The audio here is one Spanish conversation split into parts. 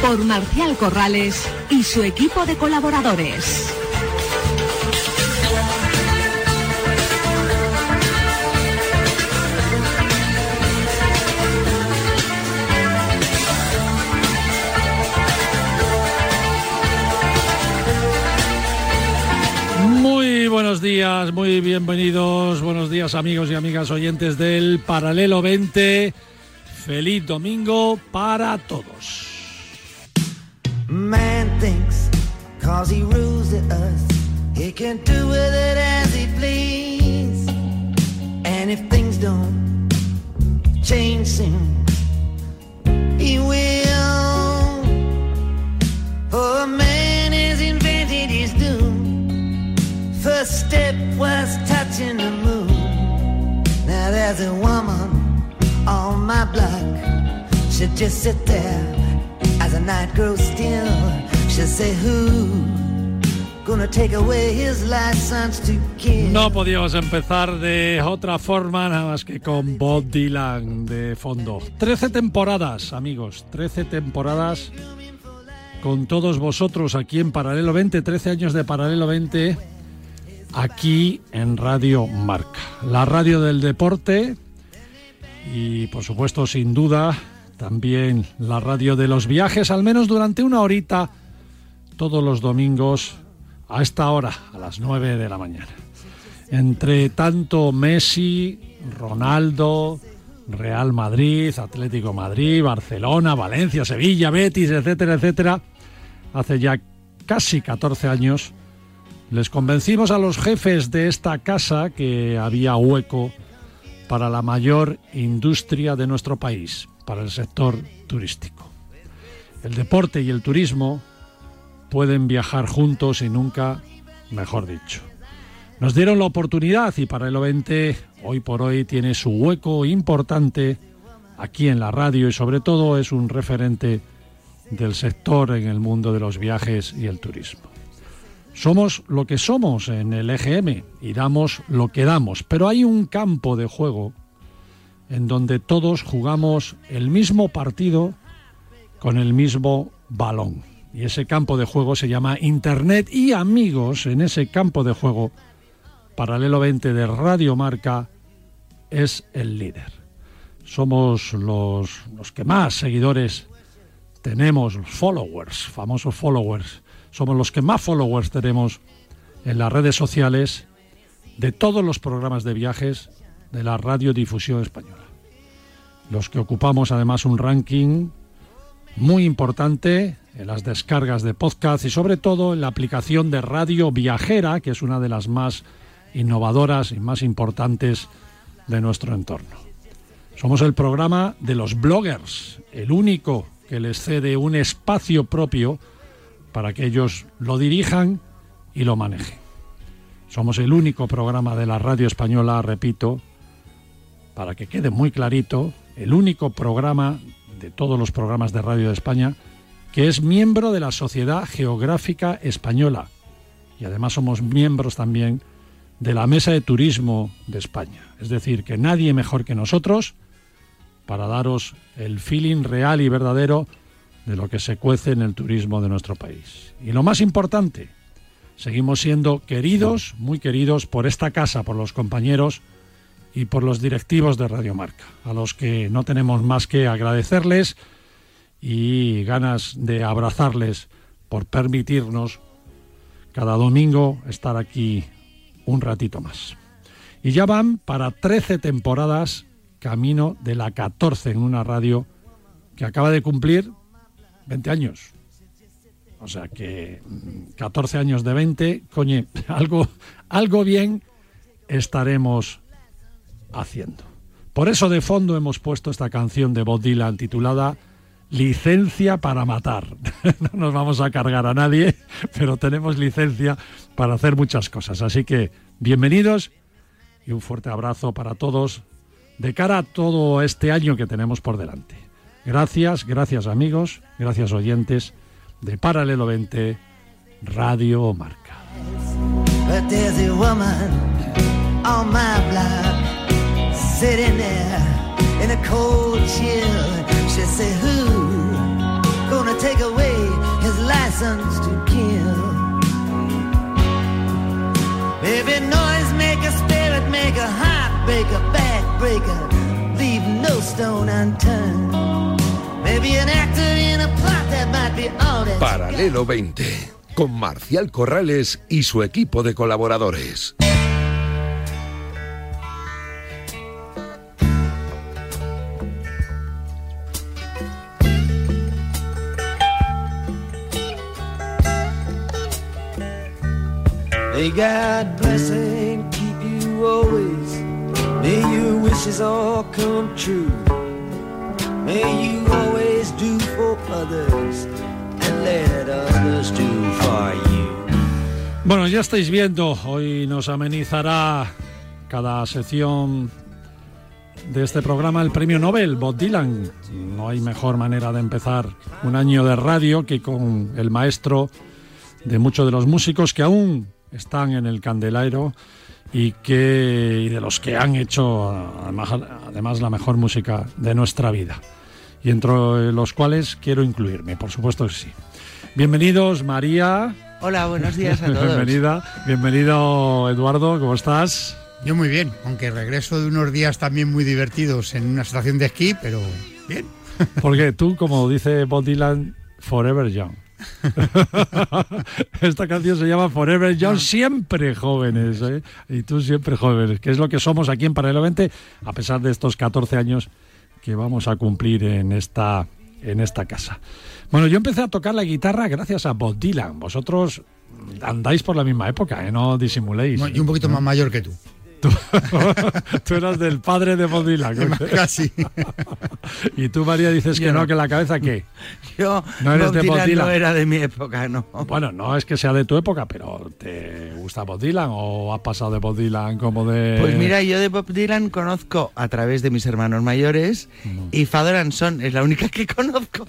por Marcial Corrales y su equipo de colaboradores. Muy buenos días, muy bienvenidos, buenos días amigos y amigas oyentes del Paralelo 20. Feliz domingo para todos. Man thinks cause he rules the earth, he can do with it as he please. And if things don't change soon, he will. For man has invented his doom. First step was touching the moon. Now there's a woman on my block. She just sit there the night grows still. She'll say, Who? No podíamos empezar de otra forma nada más que con Bob Dylan de fondo. Trece temporadas, amigos, trece temporadas con todos vosotros aquí en Paralelo 20, 13 años de Paralelo 20 aquí en Radio Marca, la radio del deporte y por supuesto sin duda también la radio de los viajes, al menos durante una horita todos los domingos a esta hora, a las 9 de la mañana. Entre tanto Messi, Ronaldo, Real Madrid, Atlético Madrid, Barcelona, Valencia, Sevilla, Betis, etcétera, etcétera, hace ya casi 14 años, les convencimos a los jefes de esta casa que había hueco para la mayor industria de nuestro país, para el sector turístico. El deporte y el turismo pueden viajar juntos y nunca, mejor dicho. Nos dieron la oportunidad y para el 20 hoy por hoy tiene su hueco importante aquí en la radio y sobre todo es un referente del sector en el mundo de los viajes y el turismo. Somos lo que somos en el EGM y damos lo que damos, pero hay un campo de juego en donde todos jugamos el mismo partido con el mismo balón. Y ese campo de juego se llama Internet y amigos en ese campo de juego, paralelo 20 de Radio Marca, es el líder. Somos los, los que más seguidores tenemos, los followers, famosos followers. Somos los que más followers tenemos en las redes sociales de todos los programas de viajes de la radiodifusión española. Los que ocupamos además un ranking muy importante en las descargas de podcast y sobre todo en la aplicación de Radio Viajera, que es una de las más innovadoras y más importantes de nuestro entorno. Somos el programa de los bloggers, el único que les cede un espacio propio para que ellos lo dirijan y lo manejen. Somos el único programa de la radio española, repito, para que quede muy clarito, el único programa de todos los programas de radio de España que es miembro de la Sociedad Geográfica Española y además somos miembros también de la Mesa de Turismo de España. Es decir, que nadie mejor que nosotros para daros el feeling real y verdadero de lo que se cuece en el turismo de nuestro país. Y lo más importante, seguimos siendo queridos, muy queridos por esta casa, por los compañeros y por los directivos de Radio Marca, a los que no tenemos más que agradecerles y ganas de abrazarles por permitirnos cada domingo estar aquí un ratito más. Y ya van para 13 temporadas camino de la 14 en una radio que acaba de cumplir 20 años. O sea que 14 años de 20, coñe, algo, algo bien estaremos haciendo. Por eso de fondo hemos puesto esta canción de Bob Dylan titulada licencia para matar. no nos vamos a cargar a nadie, pero tenemos licencia para hacer muchas cosas. Así que bienvenidos y un fuerte abrazo para todos de cara a todo este año que tenemos por delante. Gracias, gracias amigos, gracias oyentes de Paralelo 20 Radio Marca. Sitting there in a cold chill. She say, Who gonna take away his license to kill? Baby, noise maker, spirit maker, heartbreaker, backbreaker, leave no stone unturned. Maybe an actor in a plot that might be all that. Paralelo 20, con Marcial Corrales y su equipo de colaboradores. May God bless and keep you always. May your wishes all come true. May you always do for others and let others do for you. Bueno, ya estáis viendo, hoy nos amenizará cada sección de este programa el premio Nobel, Bob Dylan. No hay mejor manera de empezar un año de radio que con el maestro de muchos de los músicos que aún están en el candelero y que y de los que han hecho además, además la mejor música de nuestra vida y entre los cuales quiero incluirme, por supuesto que sí. Bienvenidos María, Hola, buenos días a todos. bienvenida, bienvenido Eduardo, ¿cómo estás? Yo muy bien, aunque regreso de unos días también muy divertidos en una estación de esquí, pero bien. Porque tú, como dice Bob Dylan, Forever Young. Esta canción se llama Forever Young, siempre jóvenes, ¿eh? y tú siempre jóvenes, que es lo que somos aquí en Paralelo 20, a pesar de estos 14 años que vamos a cumplir en esta, en esta casa. Bueno, yo empecé a tocar la guitarra gracias a Bob Dylan. Vosotros andáis por la misma época, ¿eh? no disimuléis. Y un poquito más mayor que tú. Tú, tú eras del padre de Bob Dylan. Casi. y tú, María, dices que no, no. que la cabeza, ¿qué? Yo No eres Bob de Bob Dylan Dylan. no era de mi época, no. Bueno, no es que sea de tu época, pero ¿te gusta Bob Dylan o has pasado de Bob Dylan como de...? Pues mira, yo de Bob Dylan conozco a través de mis hermanos mayores y Father and Son es la única que conozco.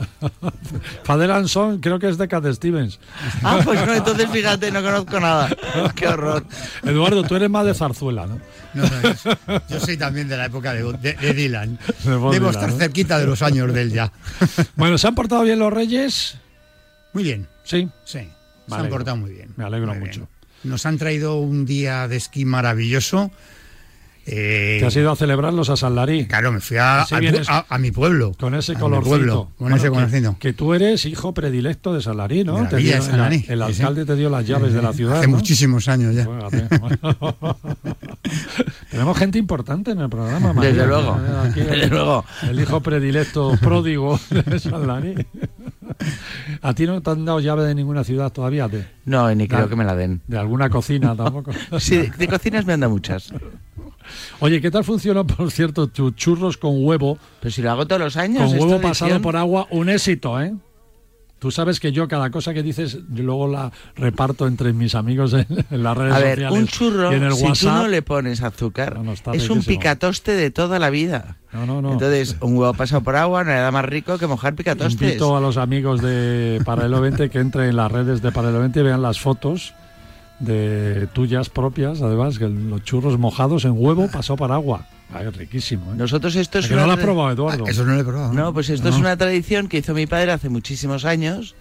Father and Son creo que es de Cat Stevens. Ah, pues no, entonces fíjate, no conozco nada. Qué horror. Eduardo, tú eres más de zarzuela, ¿no? No, no, yo, soy también de la época de, de- de Dylan. Debo Dylan, estar ¿no? cerquita de los años de él ya. Bueno, ¿se han portado bien los reyes? Muy bien, Sí. sí. Me Se han portado muy bien. Me alegro Muy bien. mucho. Nos han traído un día de esquí maravilloso. Eh, ¿Te has ido a celebrarlos a San Larí? Claro, me fui a, mi pueblo. Con ese colorcito. pueblo, con Bueno, ese que- colorcito. Que, tú eres hijo predilecto de San Larí, ¿no? Te dio- San Larí, El, sí, sí. alcalde te dio las llaves de la ciudad, Hace ¿no? muchísimos años ya. Tenemos gente importante en el programa, María. Desde luego, Aquí el- desde luego. El hijo predilecto pródigo de San Larí. ¿A ti no te han dado llave de ninguna ciudad todavía? ¿De, No, ni creo que me la den. de alguna cocina tampoco? Sí, de cocinas me han dado muchas. Oye, ¿qué tal funcionó, por cierto, tus churros con huevo? Pero si lo hago todos los años. Con huevo pasado por agua, un éxito, ¿eh? Tú sabes que yo cada cosa que dices, yo luego la reparto entre mis amigos en, en las redes A ver, sociales un churro, y en el si tú no le pones azúcar, No, no, está es un picatoste de toda la vida. No, no, no. Entonces, un huevo pasado por agua no hay nada más rico que mojar picatostes. Invito a los amigos de Paralelo 20 que entren en las redes de Paralelo 20 y vean las fotos de tuyas propias, además, que los churros mojados en huevo pasó para agua. Ay, riquísimo, ¿eh? Nosotros esto es ¿A que no lo una has probado, Eduardo? Ah, Eso no lo he probado. No, pues esto es una tradición que hizo mi padre hace muchísimos años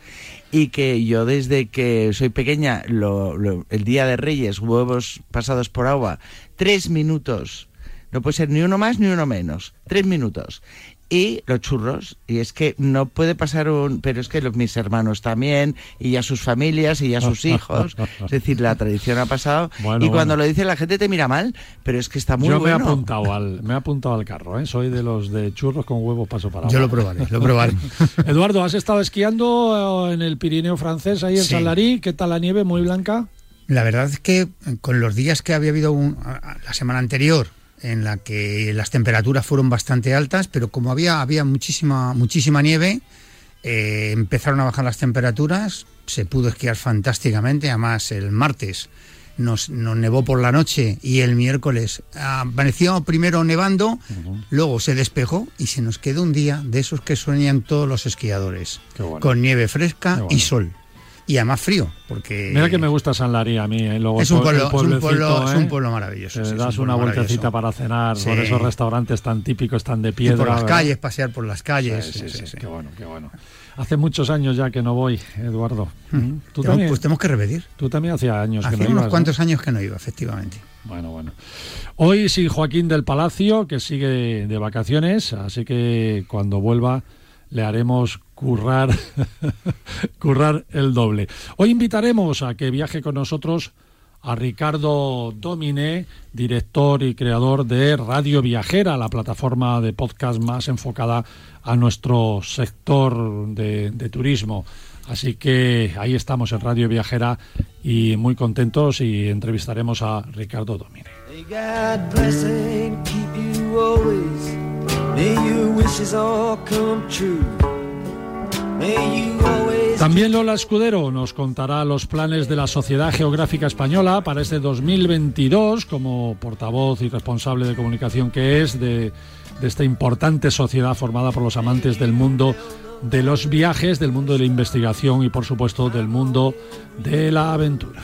y que yo desde que soy pequeña, lo- lo- el día de Reyes, huevos pasados por agua, tres minutos. No puede ser ni uno más ni uno menos. Tres minutos. Y los churros. Y es que no puede pasar un... Pero es que los, mis hermanos también, y ya sus familias, y ya sus hijos. Es decir, la tradición ha pasado. Bueno, y cuando bueno. lo dice la gente te mira mal, pero es que está muy Yo me he bueno. apuntado al, me he apuntado al carro, ¿eh? Soy de los de churros con huevo paso para. Yo lo probaré, lo probaré. Eduardo, ¿has estado esquiando eh, en el Pirineo francés, ahí en Sí. San Larí? ¿Qué tal la nieve? ¿Muy blanca? La verdad es que con los días que había habido un- la semana anterior, en la que las temperaturas fueron bastante altas, pero como había, había muchísima, muchísima nieve, eh, empezaron a bajar las temperaturas, se pudo esquiar fantásticamente, además el martes nos, nos nevó por la noche y el miércoles amaneció primero nevando, luego se despejó y se nos quedó un día de esos que sueñan todos los esquiadores, bueno. con nieve fresca bueno. y sol. Y además frío, porque Mira que me gusta San Larí a mí. ¿eh? Luego es un pueblo, es un pueblo, es ¿eh? un pueblo maravilloso. Te sí, es das un una vueltecita para cenar Sí. por esos restaurantes tan típicos, tan de Y piedra. por las ¿verdad? calles, pasear por las calles. Sí, sí, sí, sí, sí, sí. Qué bueno, qué bueno. Hace muchos años ya que no voy, Eduardo. ¿Tú Tenemos- también? Pues tenemos que repetir. Tú también hacía años que Hacía no unos ibas, ¿no? cuantos años que no iba, efectivamente. Bueno, bueno. Hoy sí Joaquín del Palacio, que sigue de vacaciones, así que cuando vuelva le haremos currar, currar el doble. Hoy invitaremos a que viaje con nosotros a Ricardo Domine, director y creador de Radio Viajera, la plataforma de podcast más enfocada a nuestro sector de, turismo. Así que ahí estamos en Radio Viajera y muy contentos y entrevistaremos a Ricardo Domine. May También Lola Escudero nos contará los planes de la Sociedad Geográfica Española para este 2022 como portavoz y responsable de comunicación que es de, esta importante sociedad formada por los amantes del mundo de los viajes, del mundo de la investigación y por supuesto del mundo de la aventura.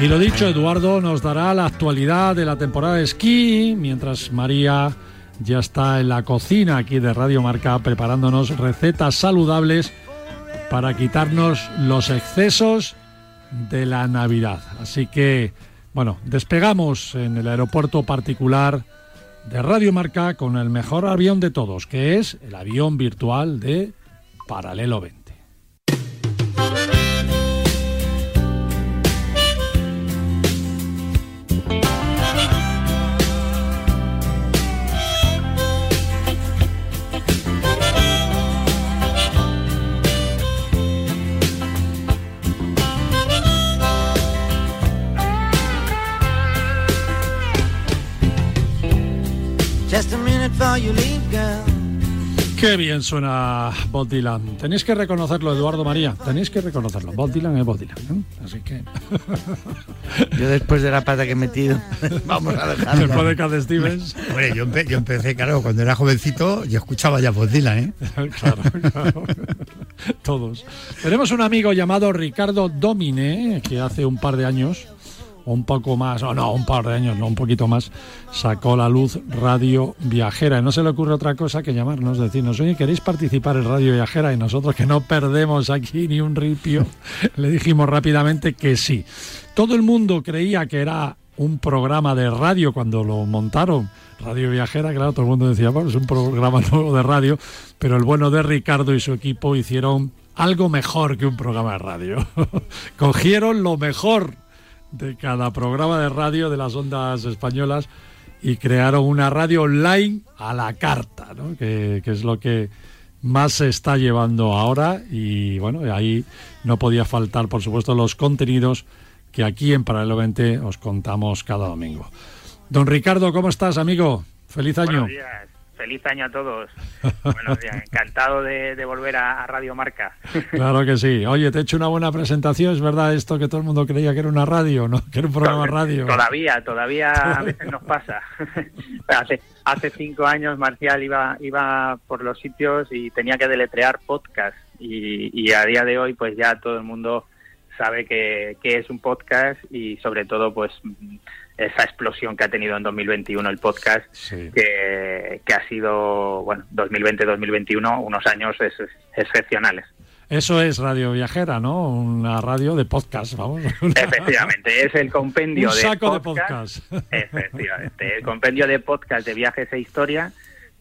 Y lo dicho, Eduardo nos dará la actualidad de la temporada de esquí, mientras María ya está en la cocina aquí de Radio Marca preparándonos recetas saludables para quitarnos los excesos de la Navidad. Así que, bueno, despegamos en el aeropuerto particular de Radio Marca con el mejor avión de todos, que es el avión virtual de Paralelo 20. Qué bien suena Bob Dylan. Tenéis que reconocerlo, Eduardo María. Tenéis que reconocerlo. Bob Dylan es Bob Dylan. ¿no? Así que Yo después de la pata que he metido, vamos a dejarlo. después de Cat Stevens, Hombre, yo, empe- yo empecé, claro, cuando era jovencito, yo escuchaba ya Bob Dylan, ¿eh? claro, claro. Todos. Tenemos un amigo llamado Ricardo Domine que hace un par de años, un poco más, o no, un par de años, no, un poquito más, sacó la luz Radio Viajera. Y no se le ocurre otra cosa que llamarnos, decirnos, oye, ¿queréis participar en Radio Viajera? Y nosotros que no perdemos aquí ni un ripio, le dijimos rápidamente que sí. Todo el mundo creía que era un programa de radio cuando lo montaron. Radio Viajera, claro, todo el mundo decía, bueno, es un programa nuevo de radio, pero el bueno de Ricardo y su equipo hicieron algo mejor que un programa de radio. Cogieron lo mejor de cada programa de radio de las ondas españolas y crearon una radio online a la carta, ¿no? que, que es lo que más se está llevando ahora y bueno, ahí no podía faltar por supuesto los contenidos que aquí en Paralelo 20 os contamos cada domingo. Don Ricardo, ¿cómo estás, amigo? Feliz año. Buenos días. Feliz año a todos. Buenos días. Encantado de, de volver a, a Radio Marca. Claro que sí. Oye, te he hecho una buena presentación. ¿Es verdad esto que todo el mundo creía que era una radio, no? Que era un programa radio. Todavía, todavía a veces nos pasa. hace, hace cinco años Marcial iba, iba por los sitios y tenía que deletrear podcast. Y, y a día de hoy, pues ya todo el mundo sabe que, que es un podcast y sobre todo, pues esa explosión que ha tenido en 2021 el podcast, Sí. que, que ha sido, bueno, 2020-2021, unos años ex- excepcionales. Eso es Radio Viajera, ¿no? Una radio de podcast, vamos. Efectivamente, es el compendio Un saco de podcast. podcast. Efectivamente, el compendio de podcast de viajes e historia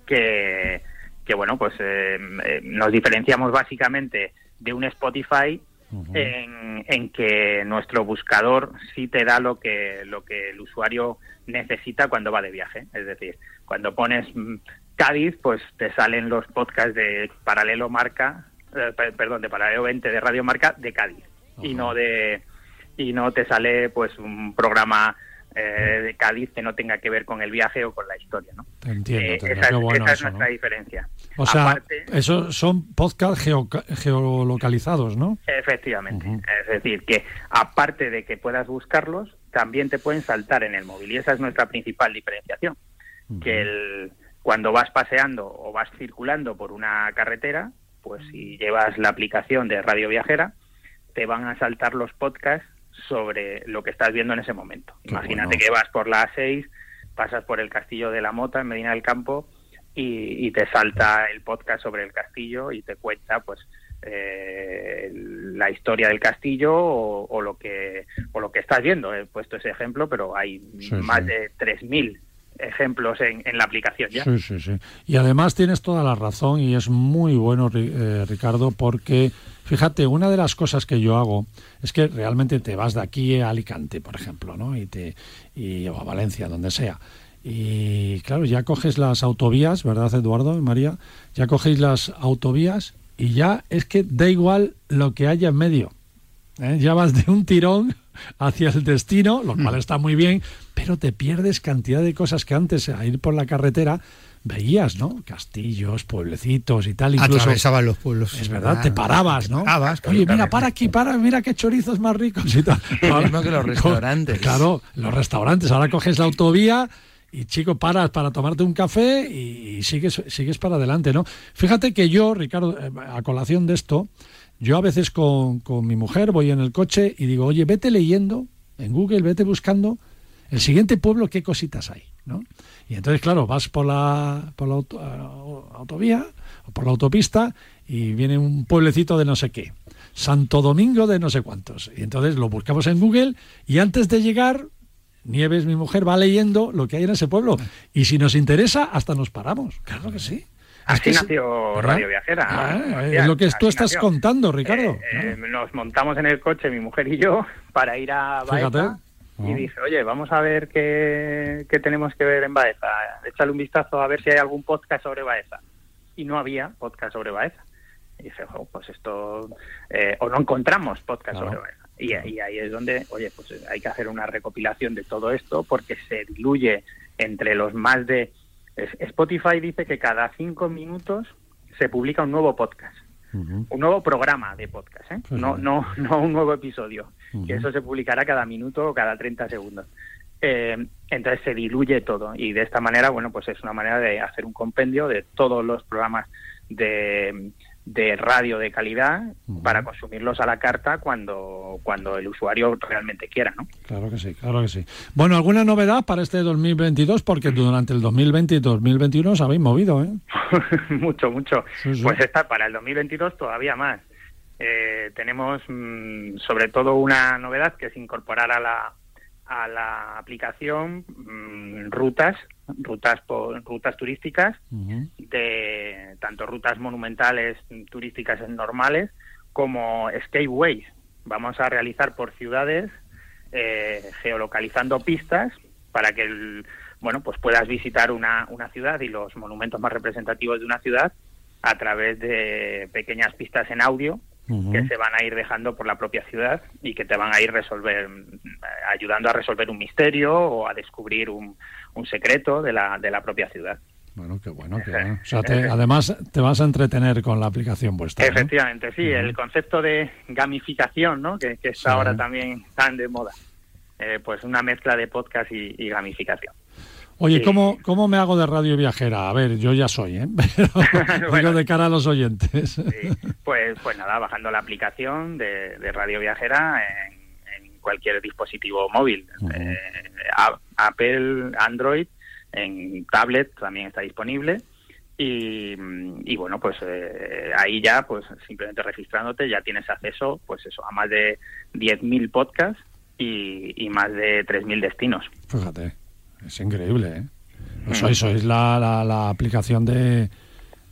que, que bueno, pues eh, eh, nos diferenciamos básicamente de un Spotify en, en que nuestro buscador sí te da lo que, lo que el usuario necesita cuando va de viaje. Es decir, cuando pones mm, Cádiz, pues te salen los podcasts de Paralelo Marca, eh, per- perdón, de Paralelo 20 de Radio Marca de Cádiz y no de y no te sale pues un programa eh, de Cádiz que no tenga que ver con el viaje o con la historia, ¿no? Entiendo, Eh, entiendo. esa Qué es, bueno esa es nuestra ¿no? diferencia. O sea, Aparte- eso son podcast geo- geolocalizados, ¿no? Efectivamente. Es decir, que aparte de que puedas buscarlos, también te pueden saltar en el móvil. Y esa es nuestra principal diferenciación. Que el, cuando vas paseando o vas circulando por una carretera, pues si llevas la aplicación de Radio Viajera, te van a saltar los podcasts sobre lo que estás viendo en ese momento. Imagínate bueno. que vas por la A6, pasas por el Castillo de la Mota en Medina del Campo y, y te salta el podcast sobre el castillo y te cuenta pues eh, la historia del castillo o, o lo que o lo que estás viendo. He puesto ese ejemplo, pero hay Sí, más sí. de 3.000 ejemplos en, en la aplicación ya. Sí, sí, sí. Y además tienes toda la razón y es muy bueno, eh, Ricardo, porque fíjate, una de las cosas que yo hago es que realmente te vas de aquí a Alicante, por ejemplo, ¿no? Y te y o a Valencia, donde sea. Y claro, ya coges las autovías, ¿verdad, Eduardo María? Ya cogéis las autovías y ya es que da igual lo que haya en medio. ¿eh? Ya vas de un tirón hacia el destino, lo cual está muy bien, pero te pierdes cantidad de cosas que antes a ir por la carretera veías, ¿no? Castillos, pueblecitos y tal. Incluso, Atravesaban los pueblos. es verdad, te parabas, ¿no? Te parabas, claro, Oye, mira, para aquí, para, mira qué chorizos más ricos y tal. Lo mismo que los restaurantes. Claro, los restaurantes. Ahora coges la autovía y chico, paras para tomarte un café y, sigues, sigues para adelante, ¿no? Fíjate que yo, Ricardo, eh, a colación de esto, yo a veces con, con mi mujer voy en el coche y digo, oye, vete leyendo en Google, vete buscando el siguiente pueblo, qué cositas hay, ¿no? Y entonces, claro, vas por la, por la eh, autovía o por la autopista y viene un pueblecito de no sé qué. Santo Domingo de no sé cuántos. Y entonces lo buscamos en Google y antes de llegar, Nieves, mi mujer, va leyendo lo que hay en ese pueblo. Y si nos interesa, hasta nos paramos. Claro que sí. Así Es que es- nació. Radio Viajera. Ah, Marcial, es lo que tú estás nació. contando, Ricardo. Eh, eh, nos montamos en el coche, mi mujer y yo, para ir a. Baeza. Y Ah. dije, oye, vamos a ver qué, qué tenemos que ver en Baeza. Échale un vistazo a ver si hay algún podcast sobre Baeza. Y no había podcast sobre Baeza. Y dije, "Jo, pues esto... eh, o no encontramos podcast Claro. sobre Baeza. Y, y ahí es donde, oye, pues hay que hacer una recopilación de todo esto porque se diluye entre los más de... Spotify dice que cada cinco minutos se publica un nuevo podcast un nuevo programa de podcast, ¿eh? No, no, no un nuevo episodio, que eso se publicará cada minuto o cada 30 segundos. Eh, entonces se diluye todo y de esta manera, bueno, pues es una manera de hacer un compendio de todos los programas de, de radio de calidad para consumirlos a la carta cuando, cuando el usuario realmente quiera, ¿no? Claro que sí, claro que sí. Bueno, ¿alguna novedad para este 2022? Porque durante el 2020 y 2021 os habéis movido, ¿eh? mucho, mucho. Sí, sí. Pues está para el 2022 todavía más. Eh, tenemos mm, sobre todo una novedad que es incorporar a la, a la aplicación mm, rutas, rutas por, rutas turísticas de tanto rutas monumentales turísticas normales como escapeways. Vamos a realizar por ciudades eh, geolocalizando pistas para que el, bueno pues puedas visitar una, una ciudad y los monumentos más representativos de una ciudad a través de pequeñas pistas en audio Que se van a ir dejando por la propia ciudad y que te van a ir resolver ayudando a resolver un misterio o a descubrir un, un secreto de la, de la propia ciudad. Bueno, qué bueno, qué bueno. O sea, te- además te vas a entretener con la aplicación vuestra. ¿no? Efectivamente, sí, el concepto de gamificación, ¿no? que, que está Sí. ahora también tan de moda. Eh, pues una mezcla de podcast y, y gamificación. Oye, Sí. ¿cómo, ¿cómo me hago de radio viajera? A ver, yo ya soy, ¿eh? Pero Bueno. digo de cara a los oyentes. Sí, pues, pues nada, bajando la aplicación de, de Radio Viajera en, en cualquier dispositivo móvil. Eh, Apple, Android, en tablet también está disponible. Y, y bueno, pues eh, ahí ya, pues simplemente registrándote, ya tienes acceso, pues eso, a más de 10.000 podcasts y, y más de 3.000 destinos. Fíjate, es increíble, ¿eh? Mm. Sois, sois la, la, la aplicación de,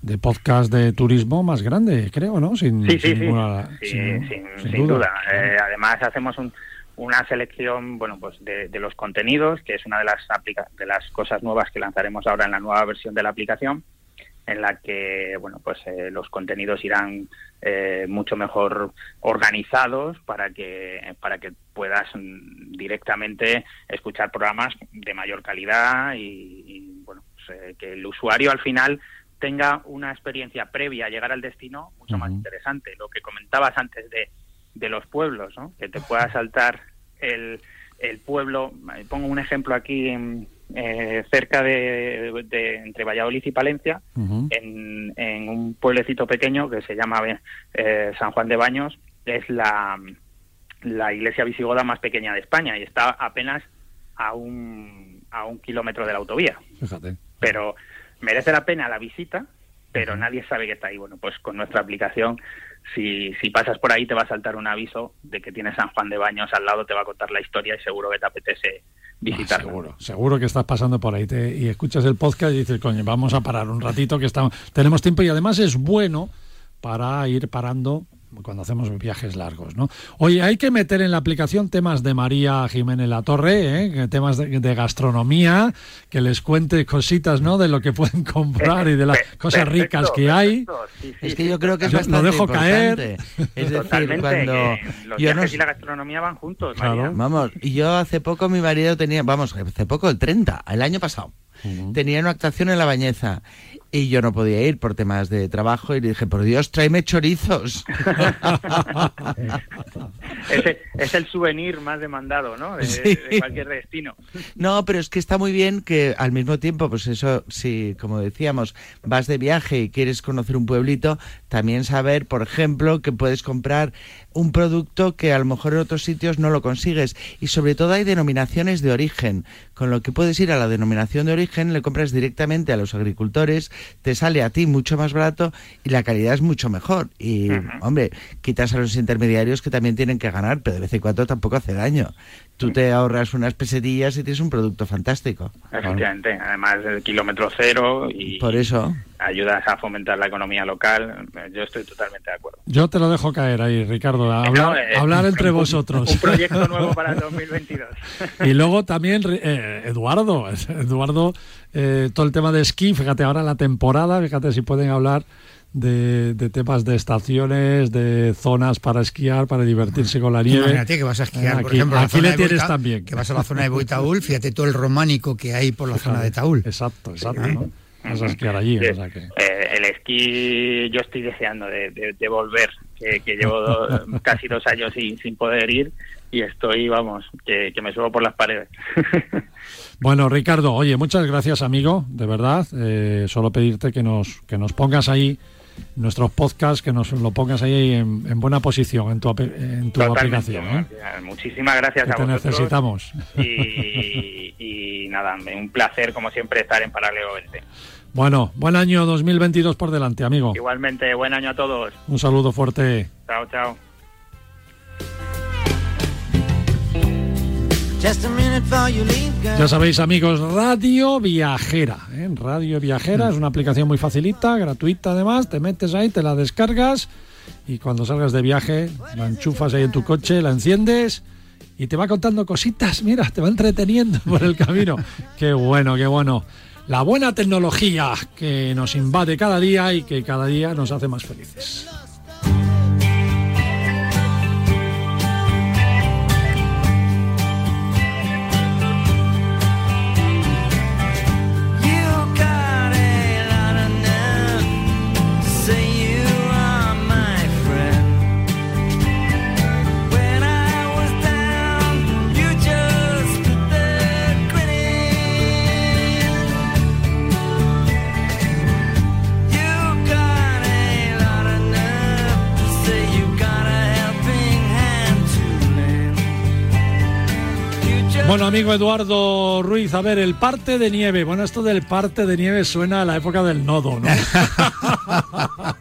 de podcast de turismo más grande, creo, ¿no? Sin, Sí, sí, sin sí. ninguna- Sí, sin- sin, sin sin duda. duda. Eh, además hacemos un- una selección, bueno, pues de, de los contenidos, que es una de las aplica- de las cosas nuevas que lanzaremos ahora en la nueva versión de la aplicación, en la que, bueno, pues eh, los contenidos irán eh, mucho mejor organizados para que para que puedas mm, directamente escuchar programas de mayor calidad y, y, bueno, pues, eh, que el usuario al final tenga una experiencia previa a llegar al destino mucho más interesante. Lo que comentabas antes de, de los pueblos, ¿no? que te pueda saltar el, el pueblo. eh, Pongo un ejemplo aquí en, eh, cerca de, de- entre Valladolid y Palencia, en, en un pueblecito pequeño que se llama eh, San Juan de Baños, es la, la iglesia visigoda más pequeña de España y está apenas a un, a un kilómetro de la autovía. Fíjate. Pero merece la pena la visita, pero nadie sabe que está ahí. Bueno, pues con nuestra aplicación, si, si pasas por ahí te va a saltar un aviso de que tienes San Juan de Baños al lado, te va a contar la historia y seguro que te apetece visitarlo. Ah, seguro, seguro que estás pasando por ahí te- y escuchas el podcast y dices, coño, vamos a parar un ratito que estamos, tenemos tiempo y además es bueno para ir parando cuando hacemos viajes largos, ¿no? Oye, hay que meter en la aplicación temas de María Jiménez La Torre, ¿eh? temas de, de gastronomía, que les cuente cositas, ¿no? De lo que pueden comprar y de las cosas perfecto, ricas que hay. perfecto. Sí, sí, Es que sí. yo creo que es Yo lo bastante dejo caer. importante. Es decir, Totalmente, cuando los yo no viajes y la gastronomía van juntos, Claro. María. Vamos, y yo hace poco mi marido tenía, vamos, hace poco, el 30, el año pasado, tenía una actuación en La Bañeza y yo no podía ir por temas de trabajo y le dije, por Dios, tráeme chorizos. Ese es el souvenir más demandado, ¿no? De, Sí. de cualquier destino. No, pero es que está muy bien que al mismo tiempo, pues eso, si, como decíamos, vas de viaje y quieres conocer un pueblito, también saber, por ejemplo, que puedes comprar un producto que a lo mejor en otros sitios no lo consigues. Y sobre todo hay denominaciones de origen, con lo que puedes ir a la denominación de origen, le compras directamente a los agricultores, te sale a ti mucho más barato y la calidad es mucho mejor. Y, hombre, quitas a los intermediarios que también tienen que ganar, pero de vez en cuando tampoco hace daño. Tú te ahorras unas pesetillas y tienes un producto fantástico. Efectivamente, además el kilómetro cero y Por eso. ayudas a fomentar la economía local. Yo estoy totalmente de acuerdo. Yo te lo dejo caer ahí, Ricardo, a hablar, No, eh, hablar entre un- vosotros. Un proyecto nuevo para el 2022. Y luego también eh, Eduardo, Eduardo, eh, todo el tema de esquí, fíjate ahora en la temporada, fíjate si pueden hablar de, de temas de estaciones, de zonas para esquiar, para divertirse con la nieve. Imagínate que vas a esquiar, por Aquí- ejemplo, a la aquí zona le de tienes Boita- también. Que vas a la zona de Boitaúl, fíjate todo el románico que hay por la zona de Taúl. Exacto, exacto. ¿no? Vas a esquiar allí, o sea que... Eh, el esquí yo estoy deseando de, de- de volver, que, que llevo do- casi dos años sin, sin poder ir y estoy, vamos, que, que me subo por las paredes. Bueno, Ricardo, oye, muchas gracias, amigo, de verdad. Eh, solo pedirte que nos, que nos pongas ahí nuestros podcasts, que nos lo pongas ahí en, en buena posición en tu, en tu aplicación. ¿eh? Muchísimas gracias Que a te vosotros. necesitamos. Y, y nada, un placer como siempre estar en Paralelo 20. Bueno, buen año 2022 por delante, amigo. Igualmente, buen año a todos. Un saludo fuerte. Chao, chao. Ya sabéis, amigos, Radio Viajera. ¿eh? Radio Viajera es una aplicación muy facilita, gratuita además. Te metes ahí, te la descargas y cuando salgas de viaje la enchufas ahí en tu coche, la enciendes y te va contando cositas. Mira, te va entreteniendo por el camino. Qué bueno, qué bueno. La buena tecnología que nos invade cada día y que cada día nos hace más felices. Bueno, amigo Eduardo Ruiz, a ver, el parte de nieve. Bueno, esto del parte de nieve suena a la época del nodo, ¿no?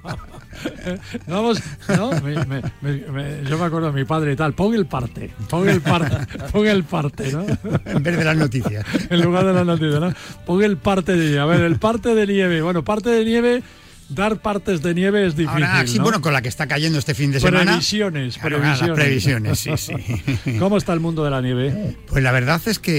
Vamos, ¿no? Me- me- me- me- yo me acuerdo de mi padre y tal. Pon el parte, pon el parte, pon el parte, ¿no? En vez de las noticias. en lugar de la noticia, ¿no? Pon el parte de nieve. A ver, el parte de nieve. Bueno, parte de nieve dar partes de nieve es difícil. Ahora, sí, ¿no? bueno, con la que está cayendo este fin de semana. Previsiones, Claro, las previsiones. previsiones, sí, sí. ¿Cómo está el mundo de la nieve? Pues la verdad es que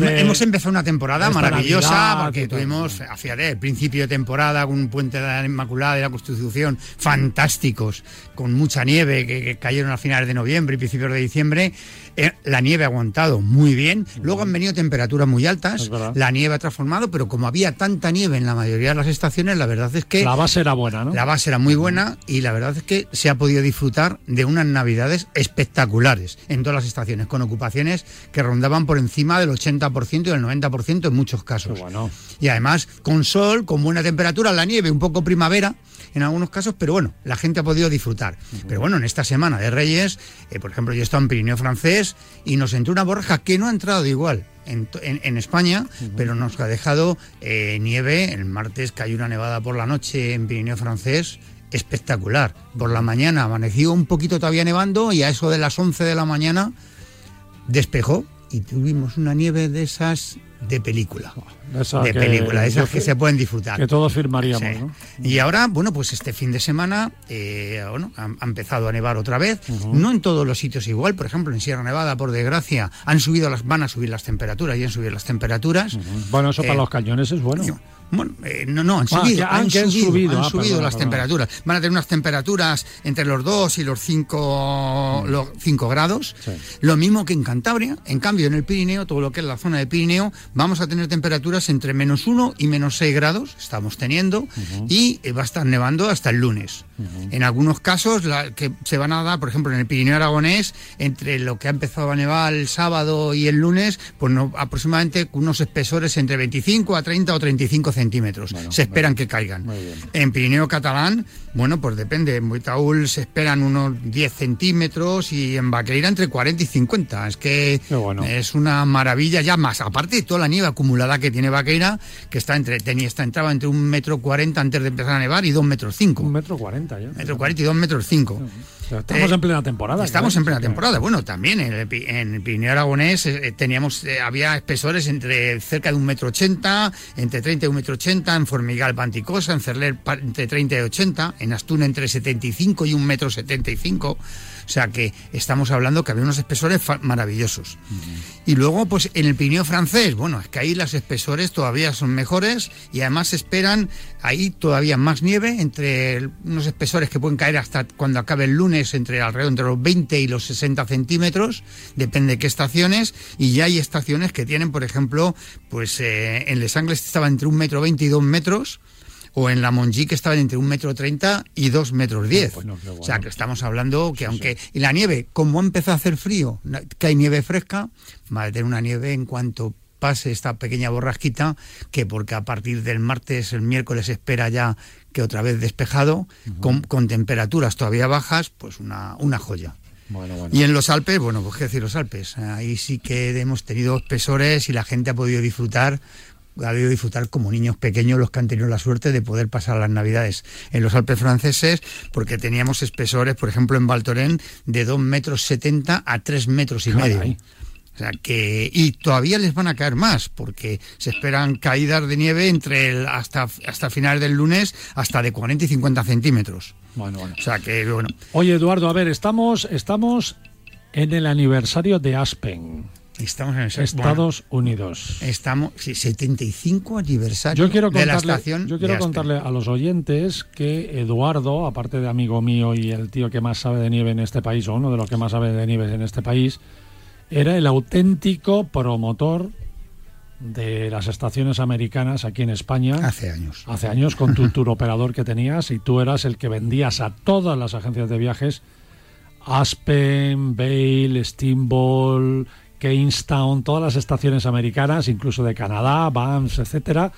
de hemos empezado una temporada esta maravillosa Navidad porque tuvimos, fíjate, el principio de temporada un puente de la Inmaculada y la Constitución fantásticos, con mucha nieve que, que cayeron a finales de noviembre y principios de diciembre. Eh, la nieve ha aguantado muy bien. Luego han venido temperaturas muy altas. La nieve ha transformado, pero como había tanta nieve en la mayoría de las estaciones, la verdad es que La base era buena, ¿no? la base era muy buena y la verdad es que se ha podido disfrutar de unas navidades espectaculares en todas las estaciones, con ocupaciones que rondaban por encima del 80% y del 90% en muchos casos. bueno. Y además con sol, con buena temperatura, la nieve, un poco primavera en algunos casos, pero bueno, la gente ha podido disfrutar. Pero bueno, en esta semana de Reyes, eh, por ejemplo, yo he estado en Pirineo francés y nos entró una borraja que no ha entrado igual. En, to- en- en España, pero nos ha dejado eh, nieve. El martes cayó una nevada por la noche en Pirineo francés espectacular. Por la mañana amaneció un poquito todavía nevando y a eso de las 11 de la mañana despejó y tuvimos una nieve de esas de película. Esa de que- película, esas que- que se pueden disfrutar. Que todos firmaríamos, Sí. ¿no? Y ahora, bueno, pues este fin de semana eh, bueno, ha, ha empezado a nevar otra vez. No en todos los sitios igual. Por ejemplo, en Sierra Nevada, por desgracia, han subido las, van a subir las temperaturas y han subido las temperaturas. Bueno, eso para Eh, los cañones es bueno. Bueno, eh, no, no, han Ah, subido, ah, han han subido, subido, han ah, subido perdona, las perdona. temperaturas. Van a tener unas temperaturas entre los 2 y los 5 los 5 grados. Sí. Lo mismo que en Cantabria. En cambio, en el Pirineo, todo lo que es la zona de Pirineo, vamos a tener temperaturas entre menos 1 y menos 6 grados, estamos teniendo, y eh, va a estar nevando hasta el lunes. En algunos casos, la, que se van a dar, por ejemplo, en el Pirineo Aragonés, entre lo que ha empezado a nevar el sábado y el lunes, pues no, aproximadamente unos espesores entre 25 a 30 o 35 centímetros. Se esperan que caigan. En Pirineo Catalán, bueno, pues depende. En Buitaúl se esperan unos 10 centímetros y en Baqueira entre 40 y 50. Es que bueno. es una maravilla ya más. Aparte de toda la nieve acumulada que tiene Baqueira, que está entre, tenía, está, entraba entre un metro 40 antes de empezar a nevar y dos metros 5. Un metro cuarenta ya. Metro 40 y dos metros 5. O Estamos Eh, en plena temporada. Estamos claro. en plena temporada. Bueno, también en el, en el Pirineo Aragonés eh, teníamos, eh, había espesores entre cerca de un metro ochenta, entre 30 y un metro ochenta, en Formigal Panticosa, en Cerler entre 30 y 80, en Astún entre 75 y un metro 75. O sea que estamos hablando que había unos espesores maravillosos. Y luego, pues en el Pirineo francés, bueno, es que ahí las espesores todavía son mejores y además esperan ahí todavía más nieve, entre unos espesores que pueden caer hasta cuando acabe el lunes, entre alrededor entre los 20 y los 60 centímetros, depende de qué estaciones, y ya hay estaciones que tienen, por ejemplo, pues eh, en Les Angles estaba entre un metro 20 y dos metros, o en la Monjí que estaban entre un metro treinta y dos metros diez. bueno, qué O sea que estamos hablando que aunque y la nieve, como empezó a hacer frío, que hay nieve fresca, va a tener una nieve en cuanto pase esta pequeña borrasquita, que porque a partir del martes, el miércoles espera ya que otra vez despejado, con, con temperaturas todavía bajas, pues una, una joya. Bueno, bueno. Y en los Alpes, bueno, pues qué decir los Alpes. Ahí sí que hemos tenido espesores y la gente ha podido disfrutar, ha podido disfrutar como niños pequeños los que han tenido la suerte de poder pasar las Navidades en los Alpes franceses, porque teníamos espesores, por ejemplo, en Val Thorens, de 2 metros 70 a 3 metros y Caray. medio. O sea que y todavía les van a caer más porque se esperan caídas de nieve entre el, hasta hasta finales del lunes hasta de 40 y 50 centímetros. Bueno, bueno. O sea que bueno, Oye, Eduardo, a ver, estamos, estamos en el aniversario de Aspen, estamos en el bueno, Estados Unidos. Estamos, sí, 75 aniversario Yo quiero de la contarle, estación. yo quiero contarle a los oyentes que Eduardo, aparte de amigo mío y el tío que más sabe de nieve en este país, o uno de los que más sabe de nieve en este país, era el auténtico promotor de las estaciones americanas aquí en España. Hace años. Hace años con tu tour operador que tenías y tú eras el que vendías a todas las agencias de viajes Aspen, Vail, Steamboat, Keystown, todas las estaciones americanas, incluso de Canadá, Banff, etcétera.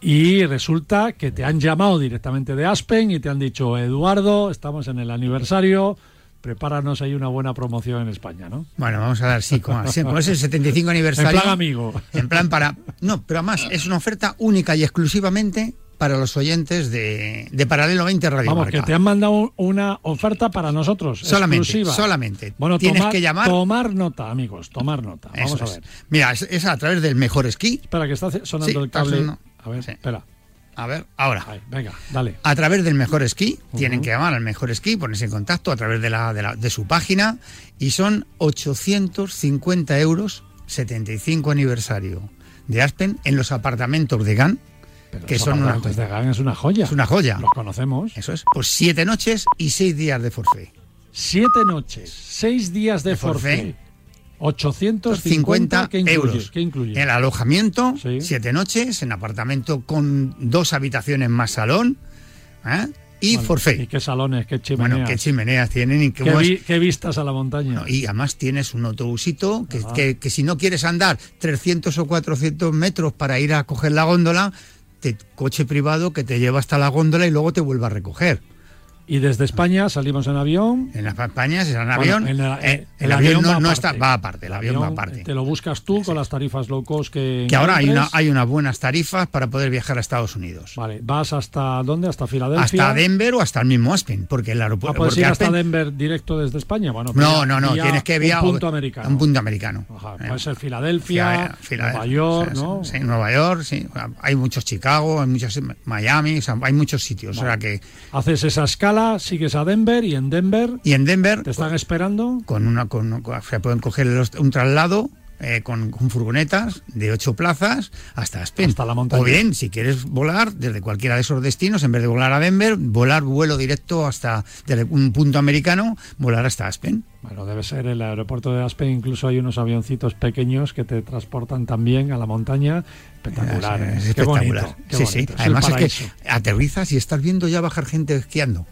Y resulta que te han llamado directamente de Aspen y te han dicho, Eduardo, estamos en el aniversario, prepáranos ahí una buena promoción en España, ¿no? Bueno, vamos a dar, sí, como, como es el 75 En aniversario. plan amigo. En plan para. No, pero además es una oferta única y exclusivamente para los oyentes de, de Paralelo 20 Radio Vamos, Marca. que te han mandado una oferta para nosotros. Solamente, exclusiva. solamente. Bueno, Tienes tomar, que llamar. tomar nota, amigos, tomar nota. Vamos a es. ver. Mira, es, es a través del mejor esquí. Espera, que está sonando Sí, el cable. sonando. A ver, Sí. espera. A ver, ahora. Ahí, venga, dale. A través del Mejor Esquí, tienen que llamar al Mejor Esquí, ponerse en contacto a través de, la, de, la- de su página y son 850 euros, 75 aniversario de Aspen en los apartamentos de GAN, Pero que son una, de Gang es una joya. es una joya. Los conocemos. Eso es, pues siete noches y seis días de forfait. Siete noches, seis días de, De forfait. forfait. 850 50 ¿qué incluye? euros. ¿Qué incluye? El alojamiento, Sí. siete noches, en apartamento con dos habitaciones más salón ¿eh? y Vale. forfait. ¿Y qué salones, qué chimeneas? Bueno, qué chimeneas tienen y ¿Qué, vi- qué vistas a la montaña. Y además tienes un autobusito que, que, que si no quieres andar 300 o 400 metros para ir a coger la góndola, coche privado que te lleva hasta la góndola y luego te vuelve a recoger. Y desde España salimos en avión. En España, si es en Bueno, avión, en la- eh, el, el avión, no, va no está, va aparte, el avión va aparte. Te lo buscas tú con las tarifas low cost que Que ahora hay, una, hay unas buenas tarifas para poder viajar a Estados Unidos. Vale, vas hasta dónde? Hasta Filadelfia. Hasta Denver o hasta el mismo Aspen, porque el Ah, aeropuerto... puedes porque ir hasta Aspen- Denver directo desde España. Bueno, No, no, no, tienes que vía un punto americano. Un punto americano. Ajá, Eh, puede ser Filadelfia, Fila- Nueva York, sí, ¿no? Sí, Nueva York, sí. Hay muchos Chicago, hay muchos Miami, o sea, hay muchos sitios. O sea que, Haces esa escala, sigues a Denver y en Denver y en Denver, te están esperando. con una, con, con- se pueden coger los- un traslado eh, con, con furgonetas de ocho plazas hasta Aspen. Hasta la montaña. O bien, si quieres volar desde cualquiera de esos destinos, en vez de volar a Denver, volar vuelo directo hasta desde un punto americano, volar hasta Aspen. Bueno, debe ser el aeropuerto de Aspen. Incluso hay unos avioncitos pequeños que te transportan también a la montaña. Espectacular. Es ¿eh? Qué espectacular. bonito, qué sí, bonito. sí. Es el Además es que aterrizas y estás viendo ya bajar gente esquiando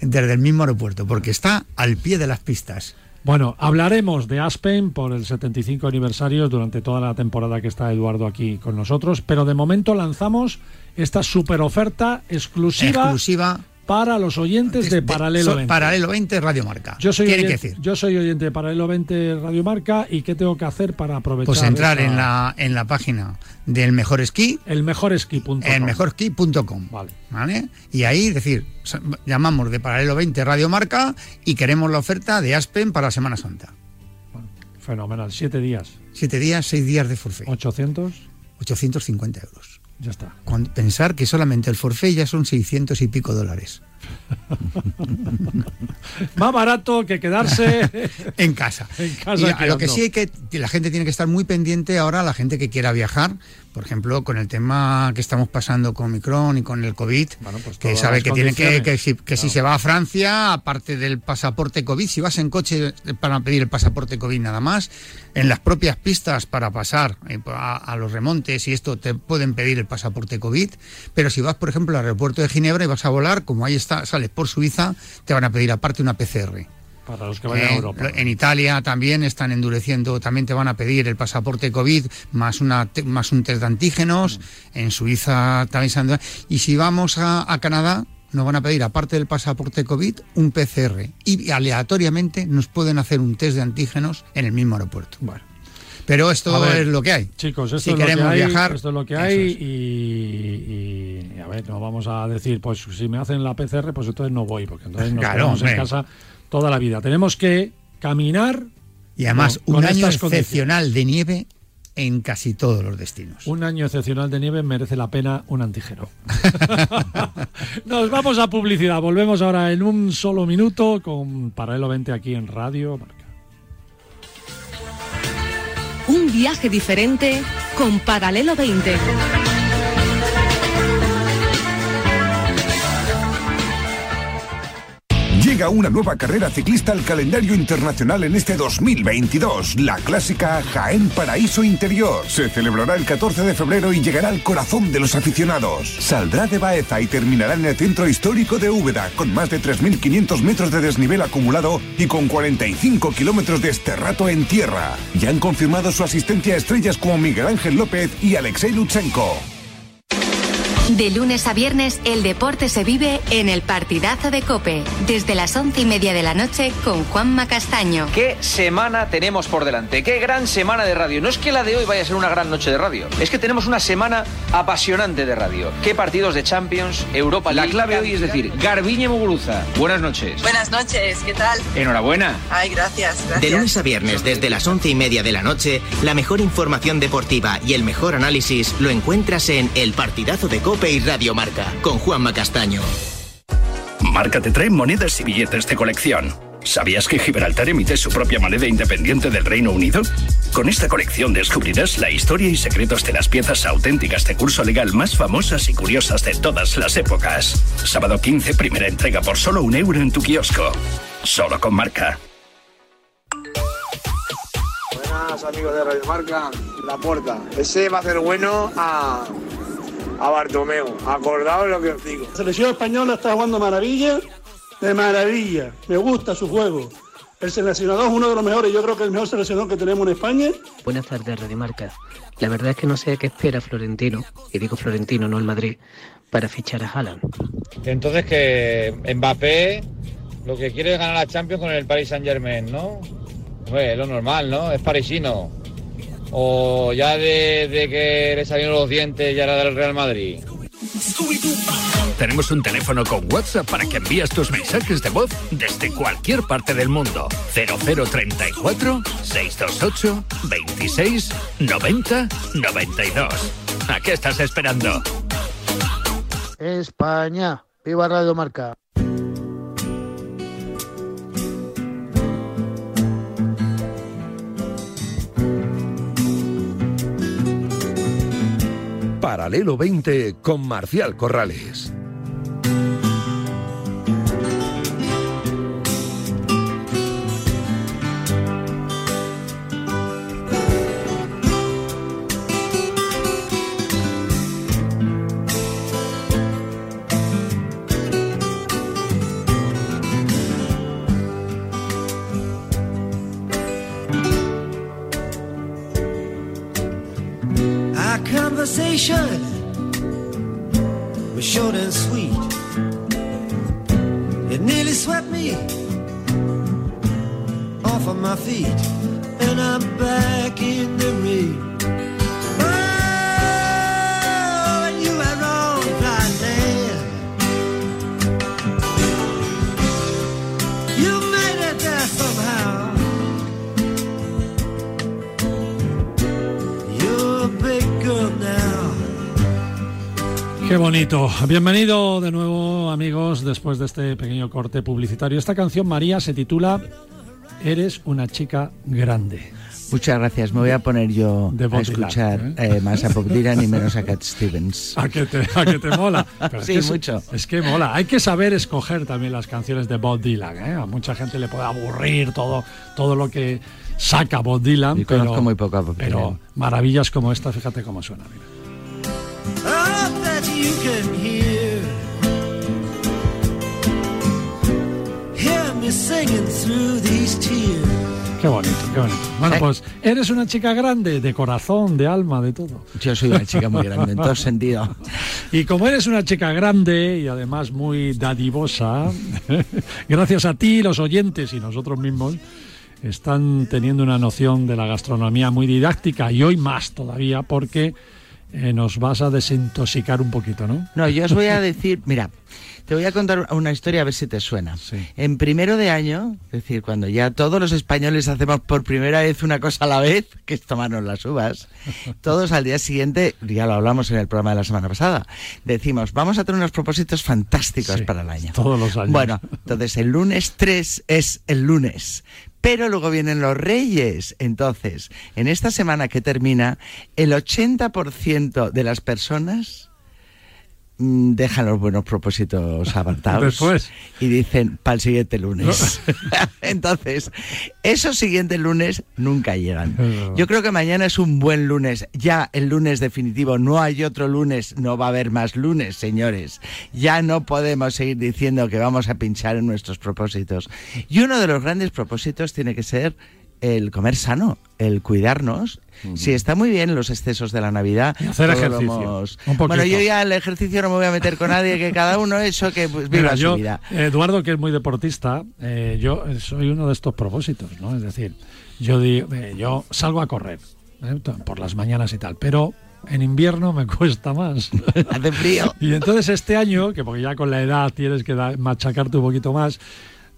desde el mismo aeropuerto, porque está al pie de las pistas. Bueno, hablaremos de Aspen por el 75 aniversario durante toda la temporada que está Eduardo aquí con nosotros, pero de momento lanzamos esta super oferta exclusiva, Exclusiva. Para los oyentes de Paralelo so- 20. Paralelo 20 Radio Marca. Yo soy, que oyente, decir. yo soy oyente de Paralelo 20 Radio Marca y ¿qué tengo que hacer para aprovechar? Pues entrar esa- en la, en la página del Mejor Esquí, El mejor esquí.com. en mejoresquí.com. Vale. ¿Vale? Y ahí decir, llamamos de Paralelo 20 Radio Marca y queremos la oferta de Aspen para Semana Santa. Fenomenal. Siete días. Siete días, seis días de forfait. 800. 850 euros. Ya está. Pensar que solamente el forfait ya son 600 y pico dólares. Más barato que quedarse. En casa. En casa Y a- lo que sí hay que, la gente tiene que estar muy pendiente ahora, la gente que quiera viajar, por ejemplo, con el tema que estamos pasando con Micron y con el COVID, Bueno, pues que sabe que tiene que, que, si, que si se va a Francia, aparte del pasaporte COVID, si vas en coche eh, para pedir el pasaporte COVID nada más, en las propias pistas para pasar eh, a, a los remontes y esto te pueden pedir el pasaporte COVID, pero si vas, por ejemplo, al aeropuerto de Ginebra y vas a volar, como ahí está, sales por Suiza, te van a pedir aparte una PCR. Para los que vayan a Eh, Europa. En Italia también están endureciendo, también te van a pedir el pasaporte COVID más una más un test de antígenos. En Suiza también se han- Y si vamos a, a Canadá, nos van a pedir, aparte del pasaporte COVID, un PCR. Y aleatoriamente nos pueden hacer un test de antígenos en el mismo aeropuerto. Bueno. Pero esto ver, es lo que hay. Chicos, esto si es lo queremos que hay, viajar, esto es lo que hay es. y, y, a ver, no vamos a decir, pues si me hacen la PCR, pues entonces no voy, porque entonces nos Claro, quedamos en casa toda la vida. Tenemos que caminar Y además, con- un con año excepcional de nieve en casi todos los destinos. Un año excepcional de nieve merece la pena un antígeno. Nos vamos a publicidad. Volvemos ahora en un solo minuto con Paralelo 20 aquí en Radio viaje diferente con Paralelo 20. Una nueva carrera ciclista al calendario internacional en este 2022, la clásica Jaén Paraíso Interior. Se celebrará el 14 de febrero y llegará al corazón de los aficionados. Saldrá de Baeza y terminará en el centro histórico de Úbeda, con más de 3.500 metros de desnivel acumulado y con 45 kilómetros de esterrato en tierra. Ya han confirmado su asistencia a estrellas como Miguel Ángel López y Alexei Lutsenko. De lunes a viernes, el deporte se vive en el partidazo de Cope, desde las once y media de la noche con Juanma Castaño. ¿Qué semana tenemos por delante? ¿Qué gran semana de radio? No es que la de hoy vaya a ser una gran noche de radio, es que tenemos una semana apasionante de radio. ¿Qué partidos de Champions, Europa? La clave hoy es decir, Garbiñe Muguruza. Buenas noches. Buenas noches, ¿qué tal? Enhorabuena. Ay, gracias, gracias. De lunes a viernes desde las once y media de la noche, la mejor información deportiva y el mejor análisis lo encuentras en El Partidazo de Cope Cope y Radio Marca, con Juanma Castaño. Marca te trae monedas y billetes de colección. ¿Sabías que Gibraltar emite su propia moneda independiente del Reino Unido? Con esta colección descubrirás la historia y secretos de las piezas auténticas de curso legal más famosas y curiosas de todas las épocas. Sábado 15, primera entrega por solo un euro en tu kiosco. Solo con marca. Buenas amigos de Radio Marca, la puerta. Ese va a ser bueno a, a Bartomeu. Acordaos lo que os digo. La selección española está jugando maravilla, de maravilla. Me gusta su juego. El seleccionador es uno de los mejores, yo creo que el mejor seleccionador que tenemos en España. Buenas tardes, Radio Marca. La verdad es que no sé qué espera Florentino, y digo Florentino, no el Madrid, para fichar a Haaland. Entonces que Mbappé lo que quiere es ganar la Champions con el Paris Saint Germain, ¿no? Hombre, es lo normal, ¿no? Es parisino. O ya de, de que le salieron los dientes ya era del Real Madrid. Tenemos un teléfono con WhatsApp para que envíes tus mensajes de voz desde cualquier parte del mundo. 0034 628 26 90 92. ¿A qué estás esperando? España, viva Radio Marca. Paralelo 20 con Marcial Corrales. Bienvenido de nuevo, amigos, después de este pequeño corte publicitario. Esta canción, María, se titula Eres una chica grande. Muchas gracias. Me voy a poner yo De a Bob Dylan, escuchar eh, más a Bob Dylan y menos a Cat Stevens. ¿A que te, a que te mola? Pero es Sí, que es- mucho. Es que mola. Hay que saber escoger también las canciones de Bob Dylan. ¿eh? A mucha gente le puede aburrir todo, todo lo que saca Bob Dylan. Yo pero, conozco muy poco a Bob pero Dylan. maravillas como esta, fíjate cómo suena. mira. You can hear. Hear me singing through these tears. Qué bonito, qué bonito. Bueno, pues eres una chica grande, de corazón, de alma, de todo. Yo soy una chica muy grande, en todo sentido. Y como eres una chica grande y además muy dadivosa, gracias a ti, los oyentes y nosotros mismos, están teniendo una noción de la gastronomía muy didáctica y hoy más todavía porque eh, nos vas a desintoxicar un poquito, ¿no? No, yo os voy a decir, mira, te voy a contar una historia a ver si te suena. En primero de año, es decir, cuando ya todos los españoles hacemos por primera vez una cosa a la vez, que es tomarnos las uvas, todos al día siguiente, ya lo hablamos en el programa de la semana pasada, decimos, vamos a tener unos propósitos fantásticos Sí, para el año. todos los años. Bueno, entonces el lunes 3 es el lunes. Pero luego vienen los reyes. Entonces, en esta semana que termina, el 80% de las personas dejan los buenos propósitos apartados Después. y dicen para el siguiente lunes. Entonces, esos siguientes lunes nunca llegan. Yo creo que mañana es un buen lunes. Ya el lunes definitivo, no hay otro lunes, no va a haber más lunes, señores. Ya no podemos seguir diciendo que vamos a pinchar en nuestros propósitos. Y uno de los grandes propósitos tiene que ser el comer sano, el cuidarnos. Sí, está muy bien los excesos de la Navidad. Y hacer ejercicio, hemos- un. Bueno, yo ya el ejercicio no me voy a meter con nadie, que cada uno eso que pues, viva Mira, su yo, vida. Eduardo, que es muy deportista, eh, yo soy uno de estos propósitos, ¿no? Es decir, yo, digo, eh, yo salgo a correr ¿eh? por las mañanas y tal, pero en invierno me cuesta más. Hace frío. y entonces este año, que porque ya con la edad tienes que machacarte un poquito más,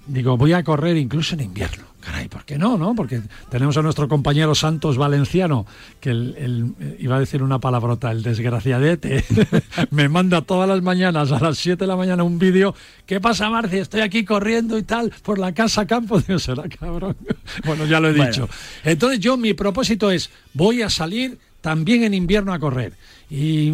digo, voy a correr incluso en invierno. Caray, ¿por qué no, no? Porque tenemos a nuestro compañero Santos Valenciano, que el, el- eh, iba a decir una palabrota, el desgraciadete, me manda todas las mañanas a las 7 de la mañana un vídeo. ¿Qué pasa, Marci? Estoy aquí corriendo y tal, por la casa campo. Digo, será cabrón. Bueno, ya lo he Bueno. dicho. Entonces yo, mi propósito es, voy a salir también en invierno a correr. Y,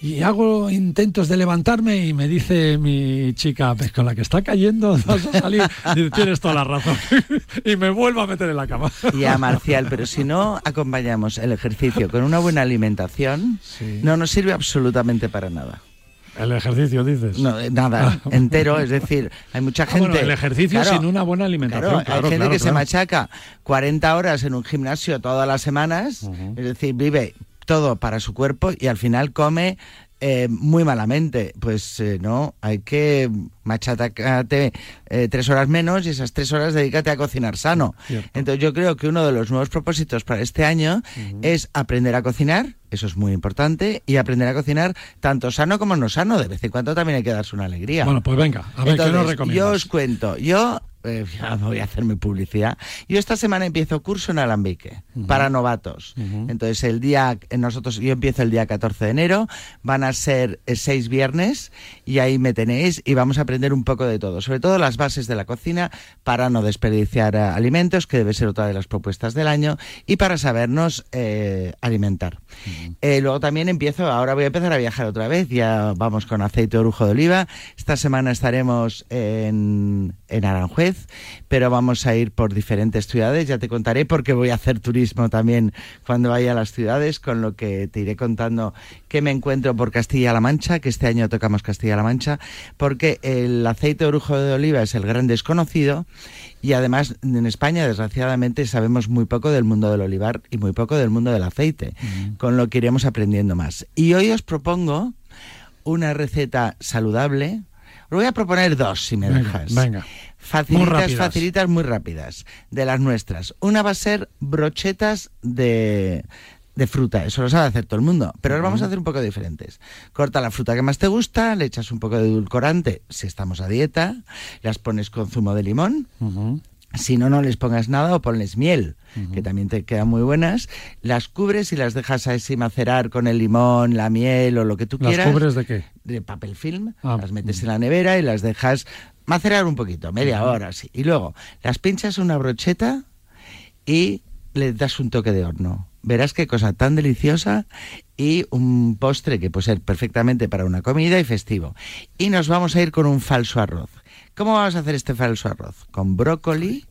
y hago intentos de levantarme y me dice mi chica, pues con la que está cayendo vas a salir. Dice, Tienes toda la razón. y me vuelvo a meter en la cama. Y a Marcial, pero si no acompañamos el ejercicio con una buena alimentación, no nos sirve absolutamente para nada. El ejercicio, dices. No, eh, nada, entero, es decir, hay mucha Ah, gente... bueno, el ejercicio Claro, sin una buena alimentación. Claro, claro, hay gente que se machaca 40 horas en un gimnasio todas las semanas, es decir, vive todo para su cuerpo y al final come eh, muy malamente. Pues eh, no, hay que machacarte eh, tres horas menos y esas tres horas dedícate a cocinar sano. Cierto. Entonces yo creo que uno de los nuevos propósitos para este año es aprender a cocinar, eso es muy importante, y aprender a cocinar tanto sano como no sano. De vez en cuando también hay que darse una alegría. Bueno, pues venga, a ver, ¿qué nos recomiendas? Yo os cuento, yo eh, ya voy a hacerme publicidad. Yo esta semana empiezo curso en alambique para novatos. Entonces el día eh, nosotros yo empiezo el día 14 de enero, van a ser eh, seis viernes y ahí me tenéis y vamos a aprender un poco de todo, sobre todo las bases de la cocina para no desperdiciar eh, alimentos, que debe ser otra de las propuestas del año y para sabernos eh, alimentar. Eh, luego también empiezo, ahora voy a empezar a viajar otra vez, ya vamos con aceite de orujo de oliva. Esta semana estaremos en, en Aranjuez, pero vamos a ir por diferentes ciudades, ya te contaré porque voy a hacer turismo también cuando vaya a las ciudades, con lo que te iré contando qué me encuentro por Castilla-La Mancha, que este año tocamos Castilla-La Mancha, porque el aceite de orujo de oliva es el gran desconocido y además en España desgraciadamente sabemos muy poco del mundo del olivar y muy poco del mundo del aceite, con lo que iremos aprendiendo más. Y hoy os propongo una receta saludable. Os voy a proponer dos, si me Venga, dejas. venga. Muy Facilitas, rápidas. facilitas, muy rápidas, de las nuestras. Una va a ser brochetas de, de fruta, eso lo sabe hacer todo el mundo, pero las vamos a hacer un poco diferentes. Corta la fruta que más te gusta, le echas un poco de edulcorante, si estamos a dieta, las pones con zumo de limón, si no, no les pongas nada o ponles miel, que también te quedan muy buenas. Las cubres y las dejas así macerar con el limón, la miel o lo que tú ¿Las quieras. cubres de qué? De papel film. Ah, las metes en la nevera y las dejas macerar un poquito, media hora así. Y luego las pinchas en una brocheta y le das un toque de horno. Verás qué cosa tan deliciosa y un postre que puede ser perfectamente para una comida y festivo. Y nos vamos a ir con un falso arroz. ¿Cómo vamos a hacer este falso arroz? Con brócoli,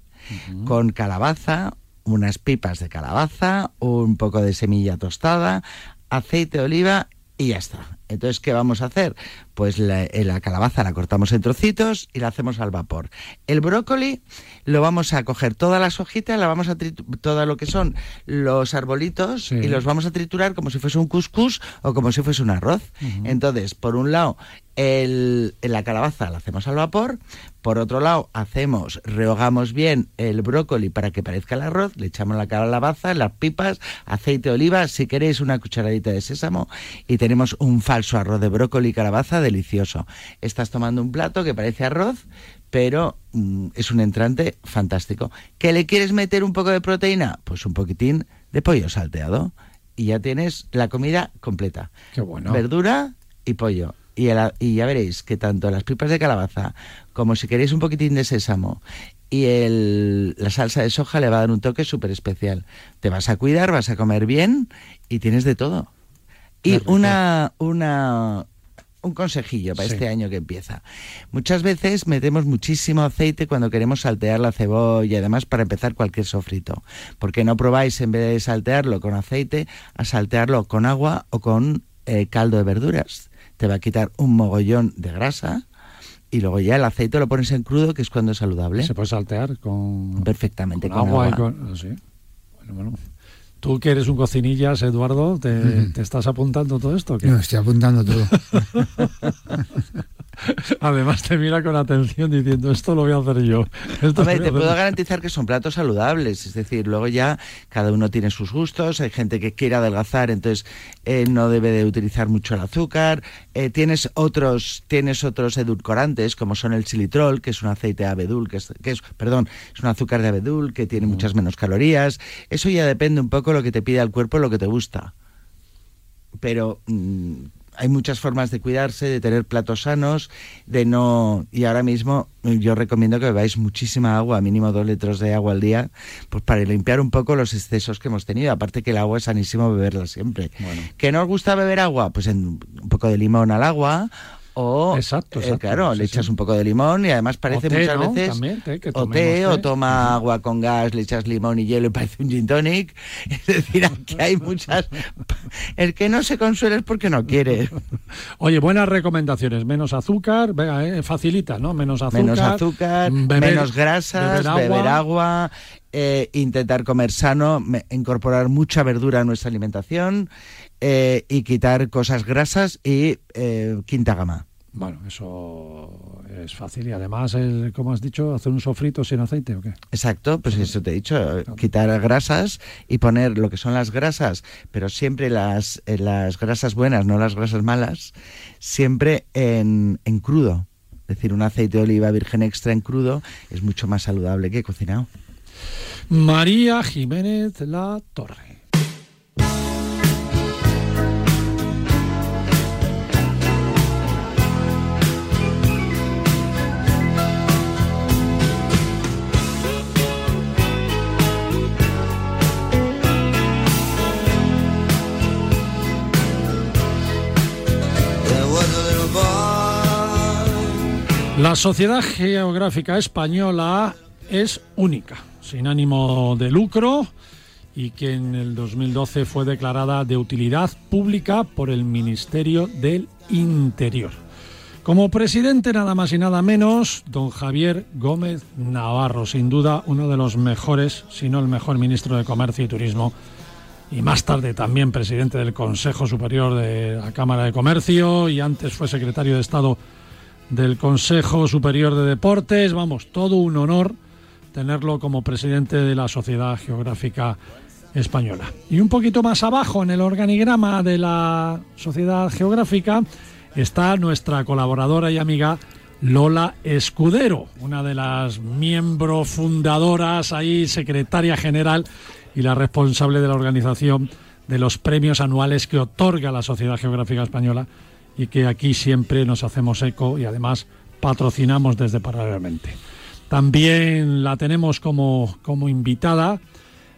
con calabaza, unas pipas de calabaza, un poco de semilla tostada, aceite de oliva y ya está. Entonces, ¿qué vamos a hacer? Pues la, eh, la calabaza la cortamos en trocitos y la hacemos al vapor. El brócoli lo vamos a coger todas las hojitas, la vamos a todo lo que son los arbolitos Sí. y los vamos a triturar como si fuese un couscous o como si fuese un arroz. Entonces, por un lado, el, la calabaza la hacemos al vapor, por otro lado, hacemos, rehogamos bien el brócoli para que parezca el arroz, le echamos la calabaza, las pipas, aceite de oliva, si queréis una cucharadita de sésamo y tenemos un falso arroz de brócoli y calabaza delicioso. Estás tomando un plato que parece arroz, pero mm, es un entrante fantástico. ¿Que le quieres meter un poco de proteína? Pues un poquitín de pollo salteado y ya tienes la comida completa. Qué bueno. Verdura y pollo. Y, el- y ya veréis que tanto las pipas de calabaza como si queréis un poquitín de sésamo y el- la salsa de soja le va a dar un toque súper especial. Te vas a cuidar, vas a comer bien y tienes de todo. Y una, una, un consejillo para Sí. este año que empieza. Muchas veces metemos muchísimo aceite cuando queremos saltear la cebolla y además para empezar cualquier sofrito. ¿Por qué no probáis en vez de saltearlo con aceite a saltearlo con agua o con eh, caldo de verduras? Te va a quitar un mogollón de grasa y luego ya el aceite lo pones en crudo, que es cuando es saludable. Se puede saltear con, Perfectamente, con con agua, y agua. con. ah, sí. Bueno, bueno. Tú que eres un cocinillas, Eduardo, ¿te, estás apuntando todo esto? No, estoy apuntando todo. Además te mira con atención diciendo, esto lo voy a hacer yo. Esto Hombre, te puedo yo". garantizar que son platos saludables, es decir, luego ya cada uno tiene sus gustos, hay gente que quiere adelgazar, entonces eh, no debe de utilizar mucho el azúcar, Eh, tienes otros tienes otros edulcorantes como son el xilitrol, que es un aceite de abedul, que es, que es perdón, es un azúcar de abedul que tiene muchas menos calorías, eso ya depende un poco lo que te pide el cuerpo, lo que te gusta. Pero mm, hay muchas formas de cuidarse, de tener platos sanos, de no... Y ahora mismo eh, yo recomiendo que bebáis muchísima agua, mínimo dos litros de agua al día, pues para limpiar un poco los excesos que hemos tenido. Aparte que el agua es sanísimo beberla siempre. ¿Que no os gusta beber agua? Pues en un poco de limón al agua. O, Exacto, eh, claro, sí, le echas un poco de limón y además parece té, muchas ¿no? veces También, té, que o té, o toma agua con gas, le echas limón y hielo y parece un gin tonic. Es decir, aquí hay muchas... El que no se consuela es porque no quiere. Oye, buenas recomendaciones. Menos azúcar, venga, eh, facilita, ¿no? Menos azúcar. menos azúcar, mm, beber- menos grasas, beber agua, eh, intentar comer sano, me- incorporar mucha verdura a nuestra alimentación eh, y quitar cosas grasas y eh, quinta gama. Bueno, eso es fácil y además, el, como has dicho, hacer un sofrito sin aceite o qué. Exacto, pues eso te he dicho, eh, quitar grasas y poner lo que son las grasas, pero siempre las, las grasas buenas, no las grasas malas, siempre en, en crudo. Es decir, un aceite de oliva virgen extra en crudo es mucho más saludable que cocinado. María Jiménez La Torre. La Sociedad Geográfica Española es única, sin ánimo de lucro y que en el 2012 fue declarada de utilidad pública por el Ministerio del Interior. Como presidente nada más y nada menos, don Javier Gómez Navarro, sin duda uno de los mejores, si no el mejor ministro de Comercio y Turismo y más tarde también presidente del Consejo Superior de la Cámara de Comercio y antes fue secretario de Estado del Consejo Superior de Deportes. Vamos, todo un honor tenerlo como presidente de la Sociedad Geográfica Española. Y un poquito más abajo en el organigrama de la Sociedad Geográfica está nuestra colaboradora y amiga Lola Escudero, una de las miembros fundadoras, ahí secretaria general y la responsable de la organización de los premios anuales que otorga la Sociedad Geográfica Española y que aquí siempre nos hacemos eco y además patrocinamos desde paralelamente. También la tenemos como, como invitada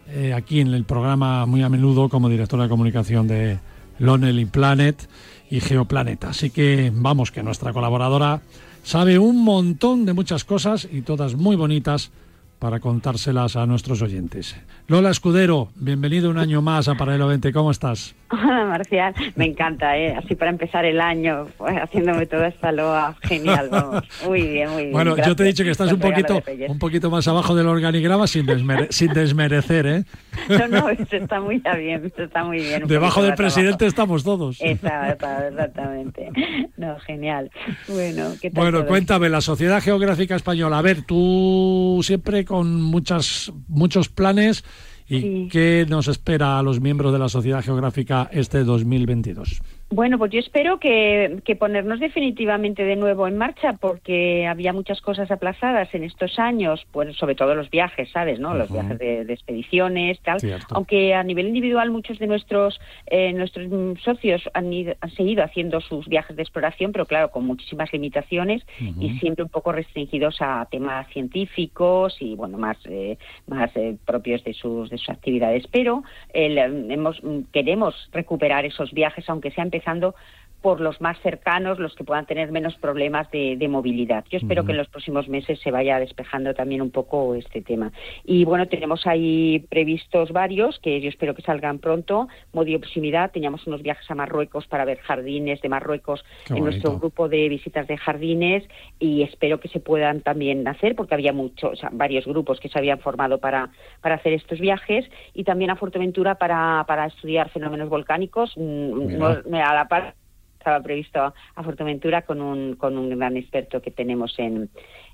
eh, aquí en el programa muy a menudo como directora de comunicación de Lonely Planet y Geoplaneta. Así que vamos, que nuestra colaboradora sabe un montón de muchas cosas y todas muy bonitas para contárselas a nuestros oyentes. Lola Escudero, bienvenido un año más a Paralelo 20. ¿Cómo estás? Hola, Marcial. Me encanta, ¿eh? Así para empezar el año, pues, haciéndome toda esta loa. Genial, vamos. Muy bien, muy bien. Bueno, yo te he dicho que estás un poquito, un poquito más abajo del organigrama sin, desmere- sin desmerecer, ¿eh? No, no, esto está muy bien, esto está muy bien. Debajo del abajo. presidente estamos todos. Exacto, exactamente. No, genial. Bueno, ¿qué tal Bueno, todo? cuéntame, la Sociedad Geográfica Española. A ver, tú siempre con muchas, muchos planes. ¿Y qué nos espera a los miembros de la Sociedad Geográfica este 2022? Bueno, pues yo espero que, que ponernos definitivamente de nuevo en marcha porque había muchas cosas aplazadas en estos años, pues sobre todo los viajes, ¿sabes? ¿no? Los viajes de, de expediciones, tal. Cierto. Aunque a nivel individual muchos de nuestros eh, nuestros socios han, ido- han seguido haciendo sus viajes de exploración, pero claro, con muchísimas limitaciones y siempre un poco restringidos a temas científicos y bueno más eh, más eh, propios de sus de sus actividades. Pero eh, hemos mm, queremos recuperar esos viajes, aunque sea empezando por los más cercanos, los que puedan tener menos problemas de, de movilidad. Yo espero que en los próximos meses se vaya despejando también un poco este tema. Y bueno, tenemos ahí previstos varios que yo espero que salgan pronto. Modio proximidad, teníamos unos viajes a Marruecos para ver jardines de Marruecos Qué en nuestro grupo de visitas de jardines y espero que se puedan también hacer porque había muchos, o sea, varios grupos que se habían formado para, para hacer estos viajes y también a Fuerteventura para, para estudiar fenómenos volcánicos mm, no- a la par estaba previsto a Fuerteventura con un, con un gran experto que tenemos en,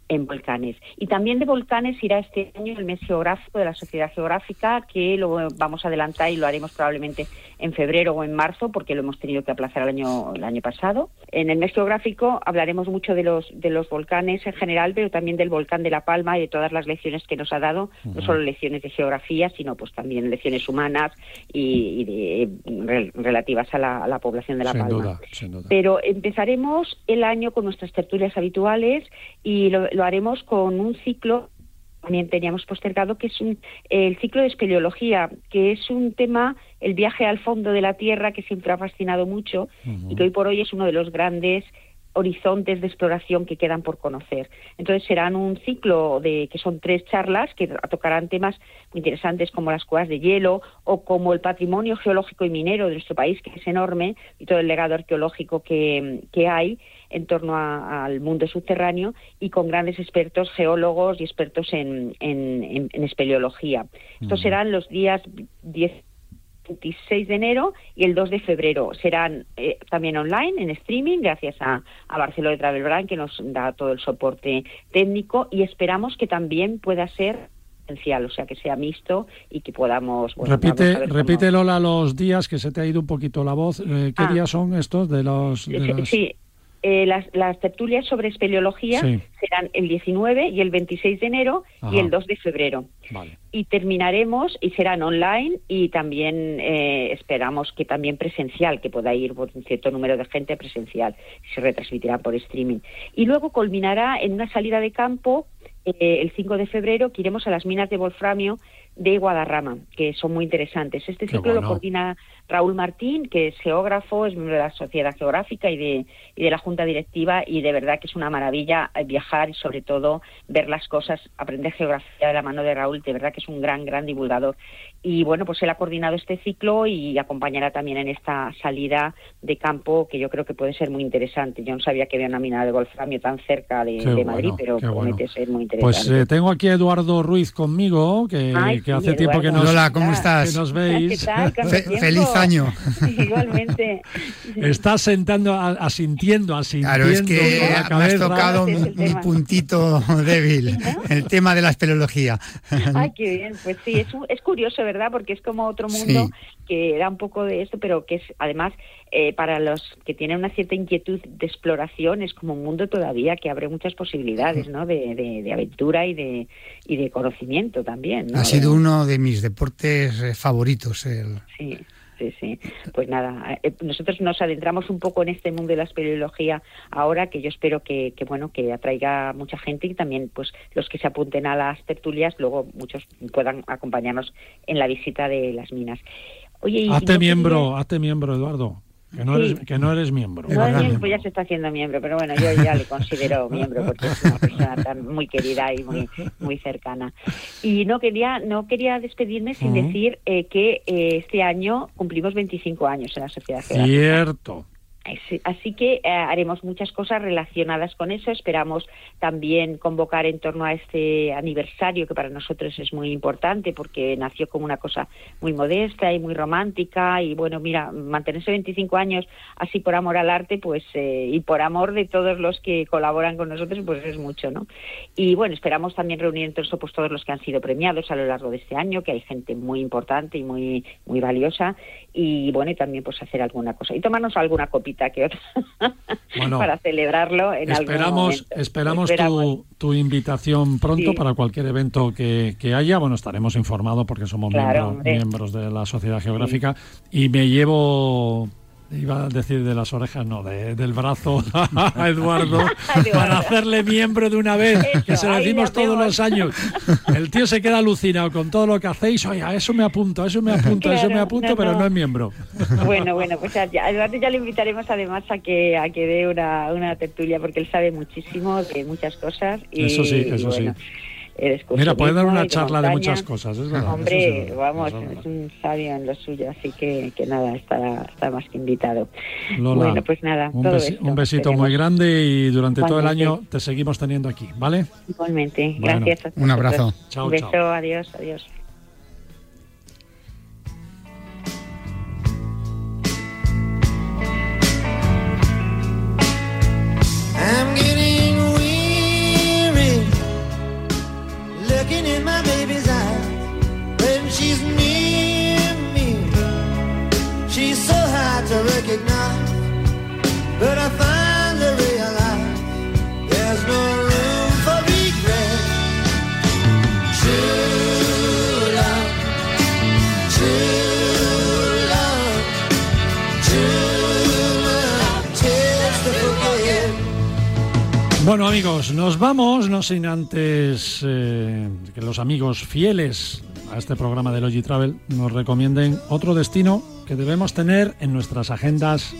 en volcanes. Y también de volcanes irá este año el mes geográfico de la Sociedad Geográfica, que lo vamos a adelantar y lo haremos probablemente en febrero o en marzo, porque lo hemos tenido que aplazar el año, el año pasado. En el mes geográfico hablaremos mucho de los, de los volcanes en general, pero también del volcán de La Palma y de todas las lecciones que nos ha dado, no solo lecciones de geografía, sino pues también lecciones humanas y, y de, re- relativas a la, a la población de La Sin Palma. duda, sin duda. Pero empezaremos el año con nuestras tertulias habituales y lo, lo haremos con un ciclo también teníamos postergado que es un, el ciclo de espeleología, que es un tema, el viaje al fondo de la Tierra, que siempre ha fascinado mucho y que hoy por hoy es uno de los grandes horizontes de exploración que quedan por conocer. Entonces serán un ciclo de que son tres charlas que tocarán temas muy interesantes como las cuevas de hielo o como el patrimonio geológico y minero de nuestro país que es enorme y todo el legado arqueológico que, que hay en torno a- al mundo subterráneo y con grandes expertos geólogos y expertos en, en, en- en espeleología. Estos serán los días 10 26 de enero y el 2 de febrero. Serán eh, también online, en streaming, gracias a, a Barcelona de Travel Brand, que nos da todo el soporte técnico y esperamos que también pueda ser o sea, que sea mixto y que podamos... bueno, repite, cómo- repite Lola los días que se te ha ido un poquito la voz. Eh, ¿Qué Ah. días son estos de los? de Sí, las- Sí, eh, las, las tertulias sobre espeleología Sí. serán el 19 y el 26 de enero y el 2 de febrero. Vale. Y terminaremos y serán online y también eh, esperamos que también presencial, que pueda ir por un cierto número de gente presencial, se retransmitirá por streaming. Y luego culminará en una salida de campo eh, el 5 de febrero que iremos a las minas de wolframio de Guadarrama, que son muy interesantes. Este ciclo lo coordina Raúl Martín, que es geógrafo, es miembro de la Sociedad Geográfica y de, y de la Junta Directiva, y de verdad que es una maravilla eh, viajar y sobre todo ver las cosas, aprender geografía de la mano de Raúl, de verdad que es un gran, gran divulgador. Y bueno, pues él ha coordinado este ciclo y acompañará también en esta salida de campo que yo creo que puede ser muy interesante. Yo no sabía que había una mina de wolframio tan cerca de, bueno, Madrid, pero qué bueno. promete ser muy interesante. Pues eh, tengo aquí a Eduardo Ruiz conmigo, que, Ay, que hace tiempo que nos, Hola, ¿cómo estás? que nos veis. ¿Qué tal? ¿Cuánto Fe- tiempo? feliz año. Igualmente. Estás sentando, asintiendo, asintiendo. Claro, es que me has tocado mi, puntito débil, el tema de la espeleología. Ay, qué bien. Pues sí, es, es curioso, ¿verdad? Porque es como otro mundo Sí. que da un poco de esto, pero que es además eh, para los que tienen una cierta inquietud de exploración es como un mundo todavía que abre muchas posibilidades, ¿no? De, de- de aventura y de, y de conocimiento también, ¿no? Ha sido uno de mis deportes eh, favoritos. El... Sí, sí, sí. Pues nada, eh, nosotros nos adentramos un poco en este mundo de la espeleología ahora, que yo espero que, que bueno, que atraiga mucha gente y también, pues, los que se apunten a las tertulias, luego muchos puedan acompañarnos en la visita de las minas. Oye, Hazte no miembro, hazte miembro, Eduardo. Que no, Sí. eres, que no eres miembro. No, es miembro, ya se está haciendo miembro, pero bueno, yo ya le considero miembro porque es una persona tan muy querida y muy muy cercana. Y no quería no quería despedirme sin decir eh, que eh, este año cumplimos 25 años en la Sociedad Geográfica. Cierto. Así- que eh, haremos muchas cosas relacionadas con eso. Esperamos también convocar en torno a este aniversario que para nosotros es muy importante porque nació como una cosa muy modesta y muy romántica y bueno, mira, mantenerse 25 años así por amor al arte pues eh, y por amor de todos los que colaboran con nosotros pues es mucho, ¿no? Y bueno, esperamos también reunir en torno pues todos los que han sido premiados a lo largo de este año, que hay gente muy importante y muy muy valiosa y bueno, y también pues hacer alguna cosa y tomarnos alguna copita que otra Bueno, para celebrarlo en algún Esperamos, momento. esperamos, Esperamos. Tu, tu invitación pronto Sí. para cualquier evento que, que haya. Bueno, estaremos informados porque somos Claro, miembros de la Sociedad Geográfica y me llevo, iba a decir de las orejas, no, de- del brazo a Eduardo para hacerle miembro de una vez, que se lo decimos todos los años. El tío se queda alucinado con todo lo que hacéis. Oye, a eso me apunto, a eso me apunto, a eso me apunto, no, pero no. no es miembro. Bueno, bueno, pues ya, además ya le invitaremos además a que a que dé una, una tertulia porque él sabe muchísimo de muchas cosas. Y, Eso sí, y eso sí. El Mira, puede dar una charla de muchas cosas, es verdad. Hombre, eso es verdad, vamos, es verdad. es un sabio en lo suyo, así que, que nada, está, está más que invitado. Lola, bueno, pues nada, un, todo besi- esto un besito muy grande y durante todo el año te seguimos teniendo aquí, ¿vale? Igualmente, Bueno, gracias. a un abrazo. Chao, un beso, chao. adiós, adiós. looking in my baby's eyes when she's near. Bueno amigos, nos vamos, no sin antes eh, que los amigos fieles a este programa de Logi Travel nos recomienden otro destino que debemos tener en nuestras agendas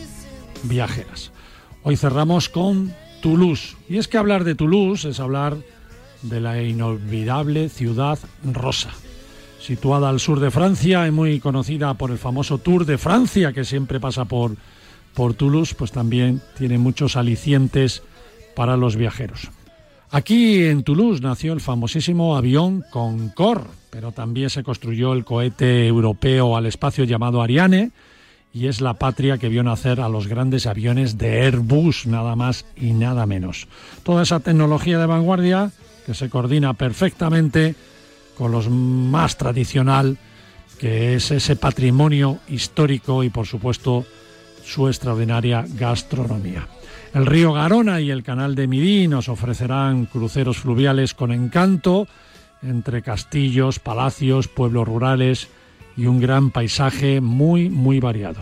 viajeras. Hoy cerramos con Toulouse. Y es que hablar de Toulouse es hablar de la inolvidable ciudad rosa. Situada al sur de Francia y muy conocida por el famoso Tour de Francia que siempre pasa por, por Toulouse, pues también tiene muchos alicientes para los viajeros. Aquí en Toulouse nació el famosísimo avión Concorde, pero también se construyó el cohete europeo al espacio llamado Ariane y es la patria que vio nacer a los grandes aviones de Airbus, nada más y nada menos. Toda esa tecnología de vanguardia que se coordina perfectamente con los más tradicional, que es ese patrimonio histórico y por supuesto su extraordinaria gastronomía. El río Garona y el canal de Midí nos ofrecerán cruceros fluviales con encanto entre castillos, palacios, pueblos rurales y un gran paisaje muy, muy variado.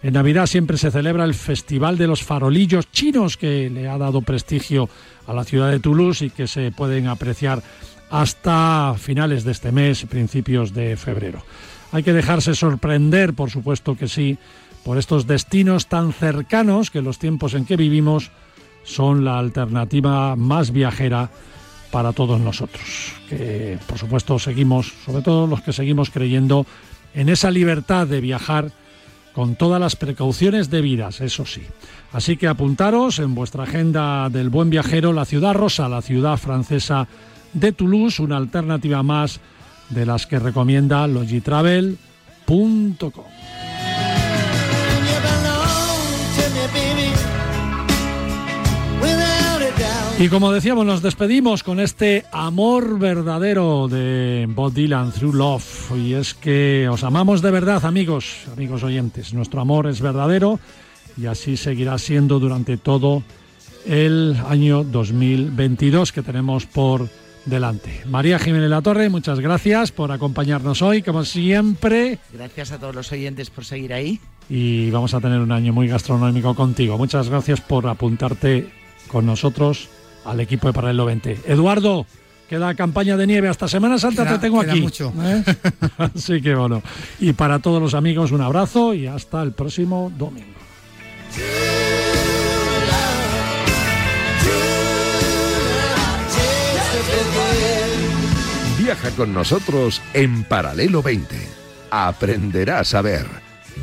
En Navidad siempre se celebra el Festival de los Farolillos Chinos, que le ha dado prestigio a la ciudad de Toulouse y que se pueden apreciar hasta finales de este mes, principios de febrero. Hay que dejarse sorprender, por supuesto que sí, por estos destinos tan cercanos que los tiempos en que vivimos son la alternativa más viajera para todos nosotros. Que por supuesto seguimos, sobre todo los que seguimos creyendo en esa libertad de viajar con todas las precauciones debidas, eso sí. Así que apuntaros en vuestra agenda del buen viajero la ciudad rosa, la ciudad francesa de Toulouse, una alternativa más de las que recomienda logitravel.com. Y como decíamos, nos despedimos con este amor verdadero de Bob Dylan, Through Love. Y es que os amamos de verdad, amigos, amigos oyentes. Nuestro amor es verdadero y así seguirá siendo durante todo el año 2022 que tenemos por delante. María Jiménez La Torre, muchas gracias por acompañarnos hoy, como siempre. Gracias a todos los oyentes por seguir ahí. Y vamos a tener un año muy gastronómico contigo. Muchas gracias por apuntarte con nosotros al equipo de Paralelo 20. Eduardo, queda campaña de nieve hasta Semana Santa, Queda- te tengo queda aquí. mucho. ¿eh? Así que bueno. Y para todos los amigos, un abrazo y hasta el próximo domingo. Viaja con nosotros en Paralelo 20. Aprenderás a ver,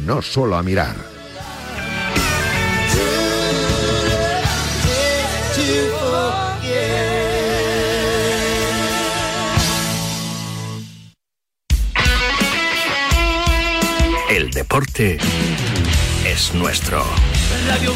no solo a mirar. Deporte es nuestro. Radio.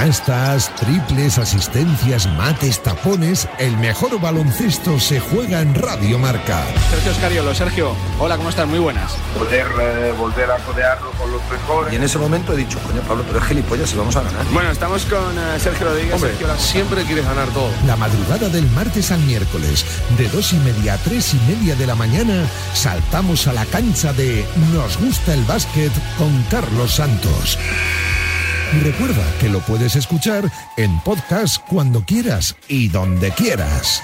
Canastas, triples, asistencias, mates, tapones. El mejor baloncesto se juega en Radio Marca. Sergio Escariolo, Sergio, hola, ¿cómo estás? Muy buenas. Poder eh, volver a codearlo con los mejores. Y en ese momento he dicho, coño, Pablo, pero es gilipollas, si vamos a ganar. Bueno, estamos con eh, Sergio Rodríguez. Hombre, Sergio, la- siempre quieres ganar todo. La madrugada del martes al miércoles, de dos y media a tres y media de la mañana, saltamos a la cancha de Nos gusta el básquet con Carlos Santos. Recuerda que lo puedes escuchar en podcast cuando quieras y donde quieras.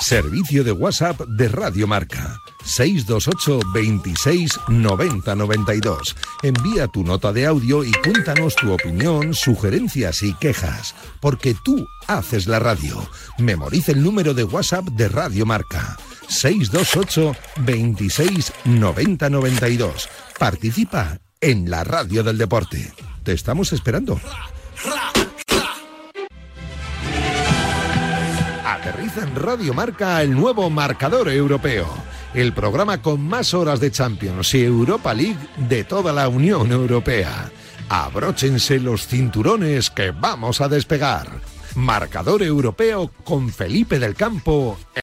Servicio de WhatsApp de Radio Marca. 628 26 90 92. Envía tu nota de audio y cuéntanos tu opinión, sugerencias y quejas. Porque tú haces la radio. Memoriza el número de WhatsApp de Radio Marca. 628 26 90 92. Participa en la radio del deporte. Te estamos esperando. Aterriza en Radio Marca el nuevo marcador europeo, el programa con más horas de Champions y Europa League de toda la Unión Europea. Abróchense los cinturones que vamos a despegar. Marcador europeo con Felipe del Campo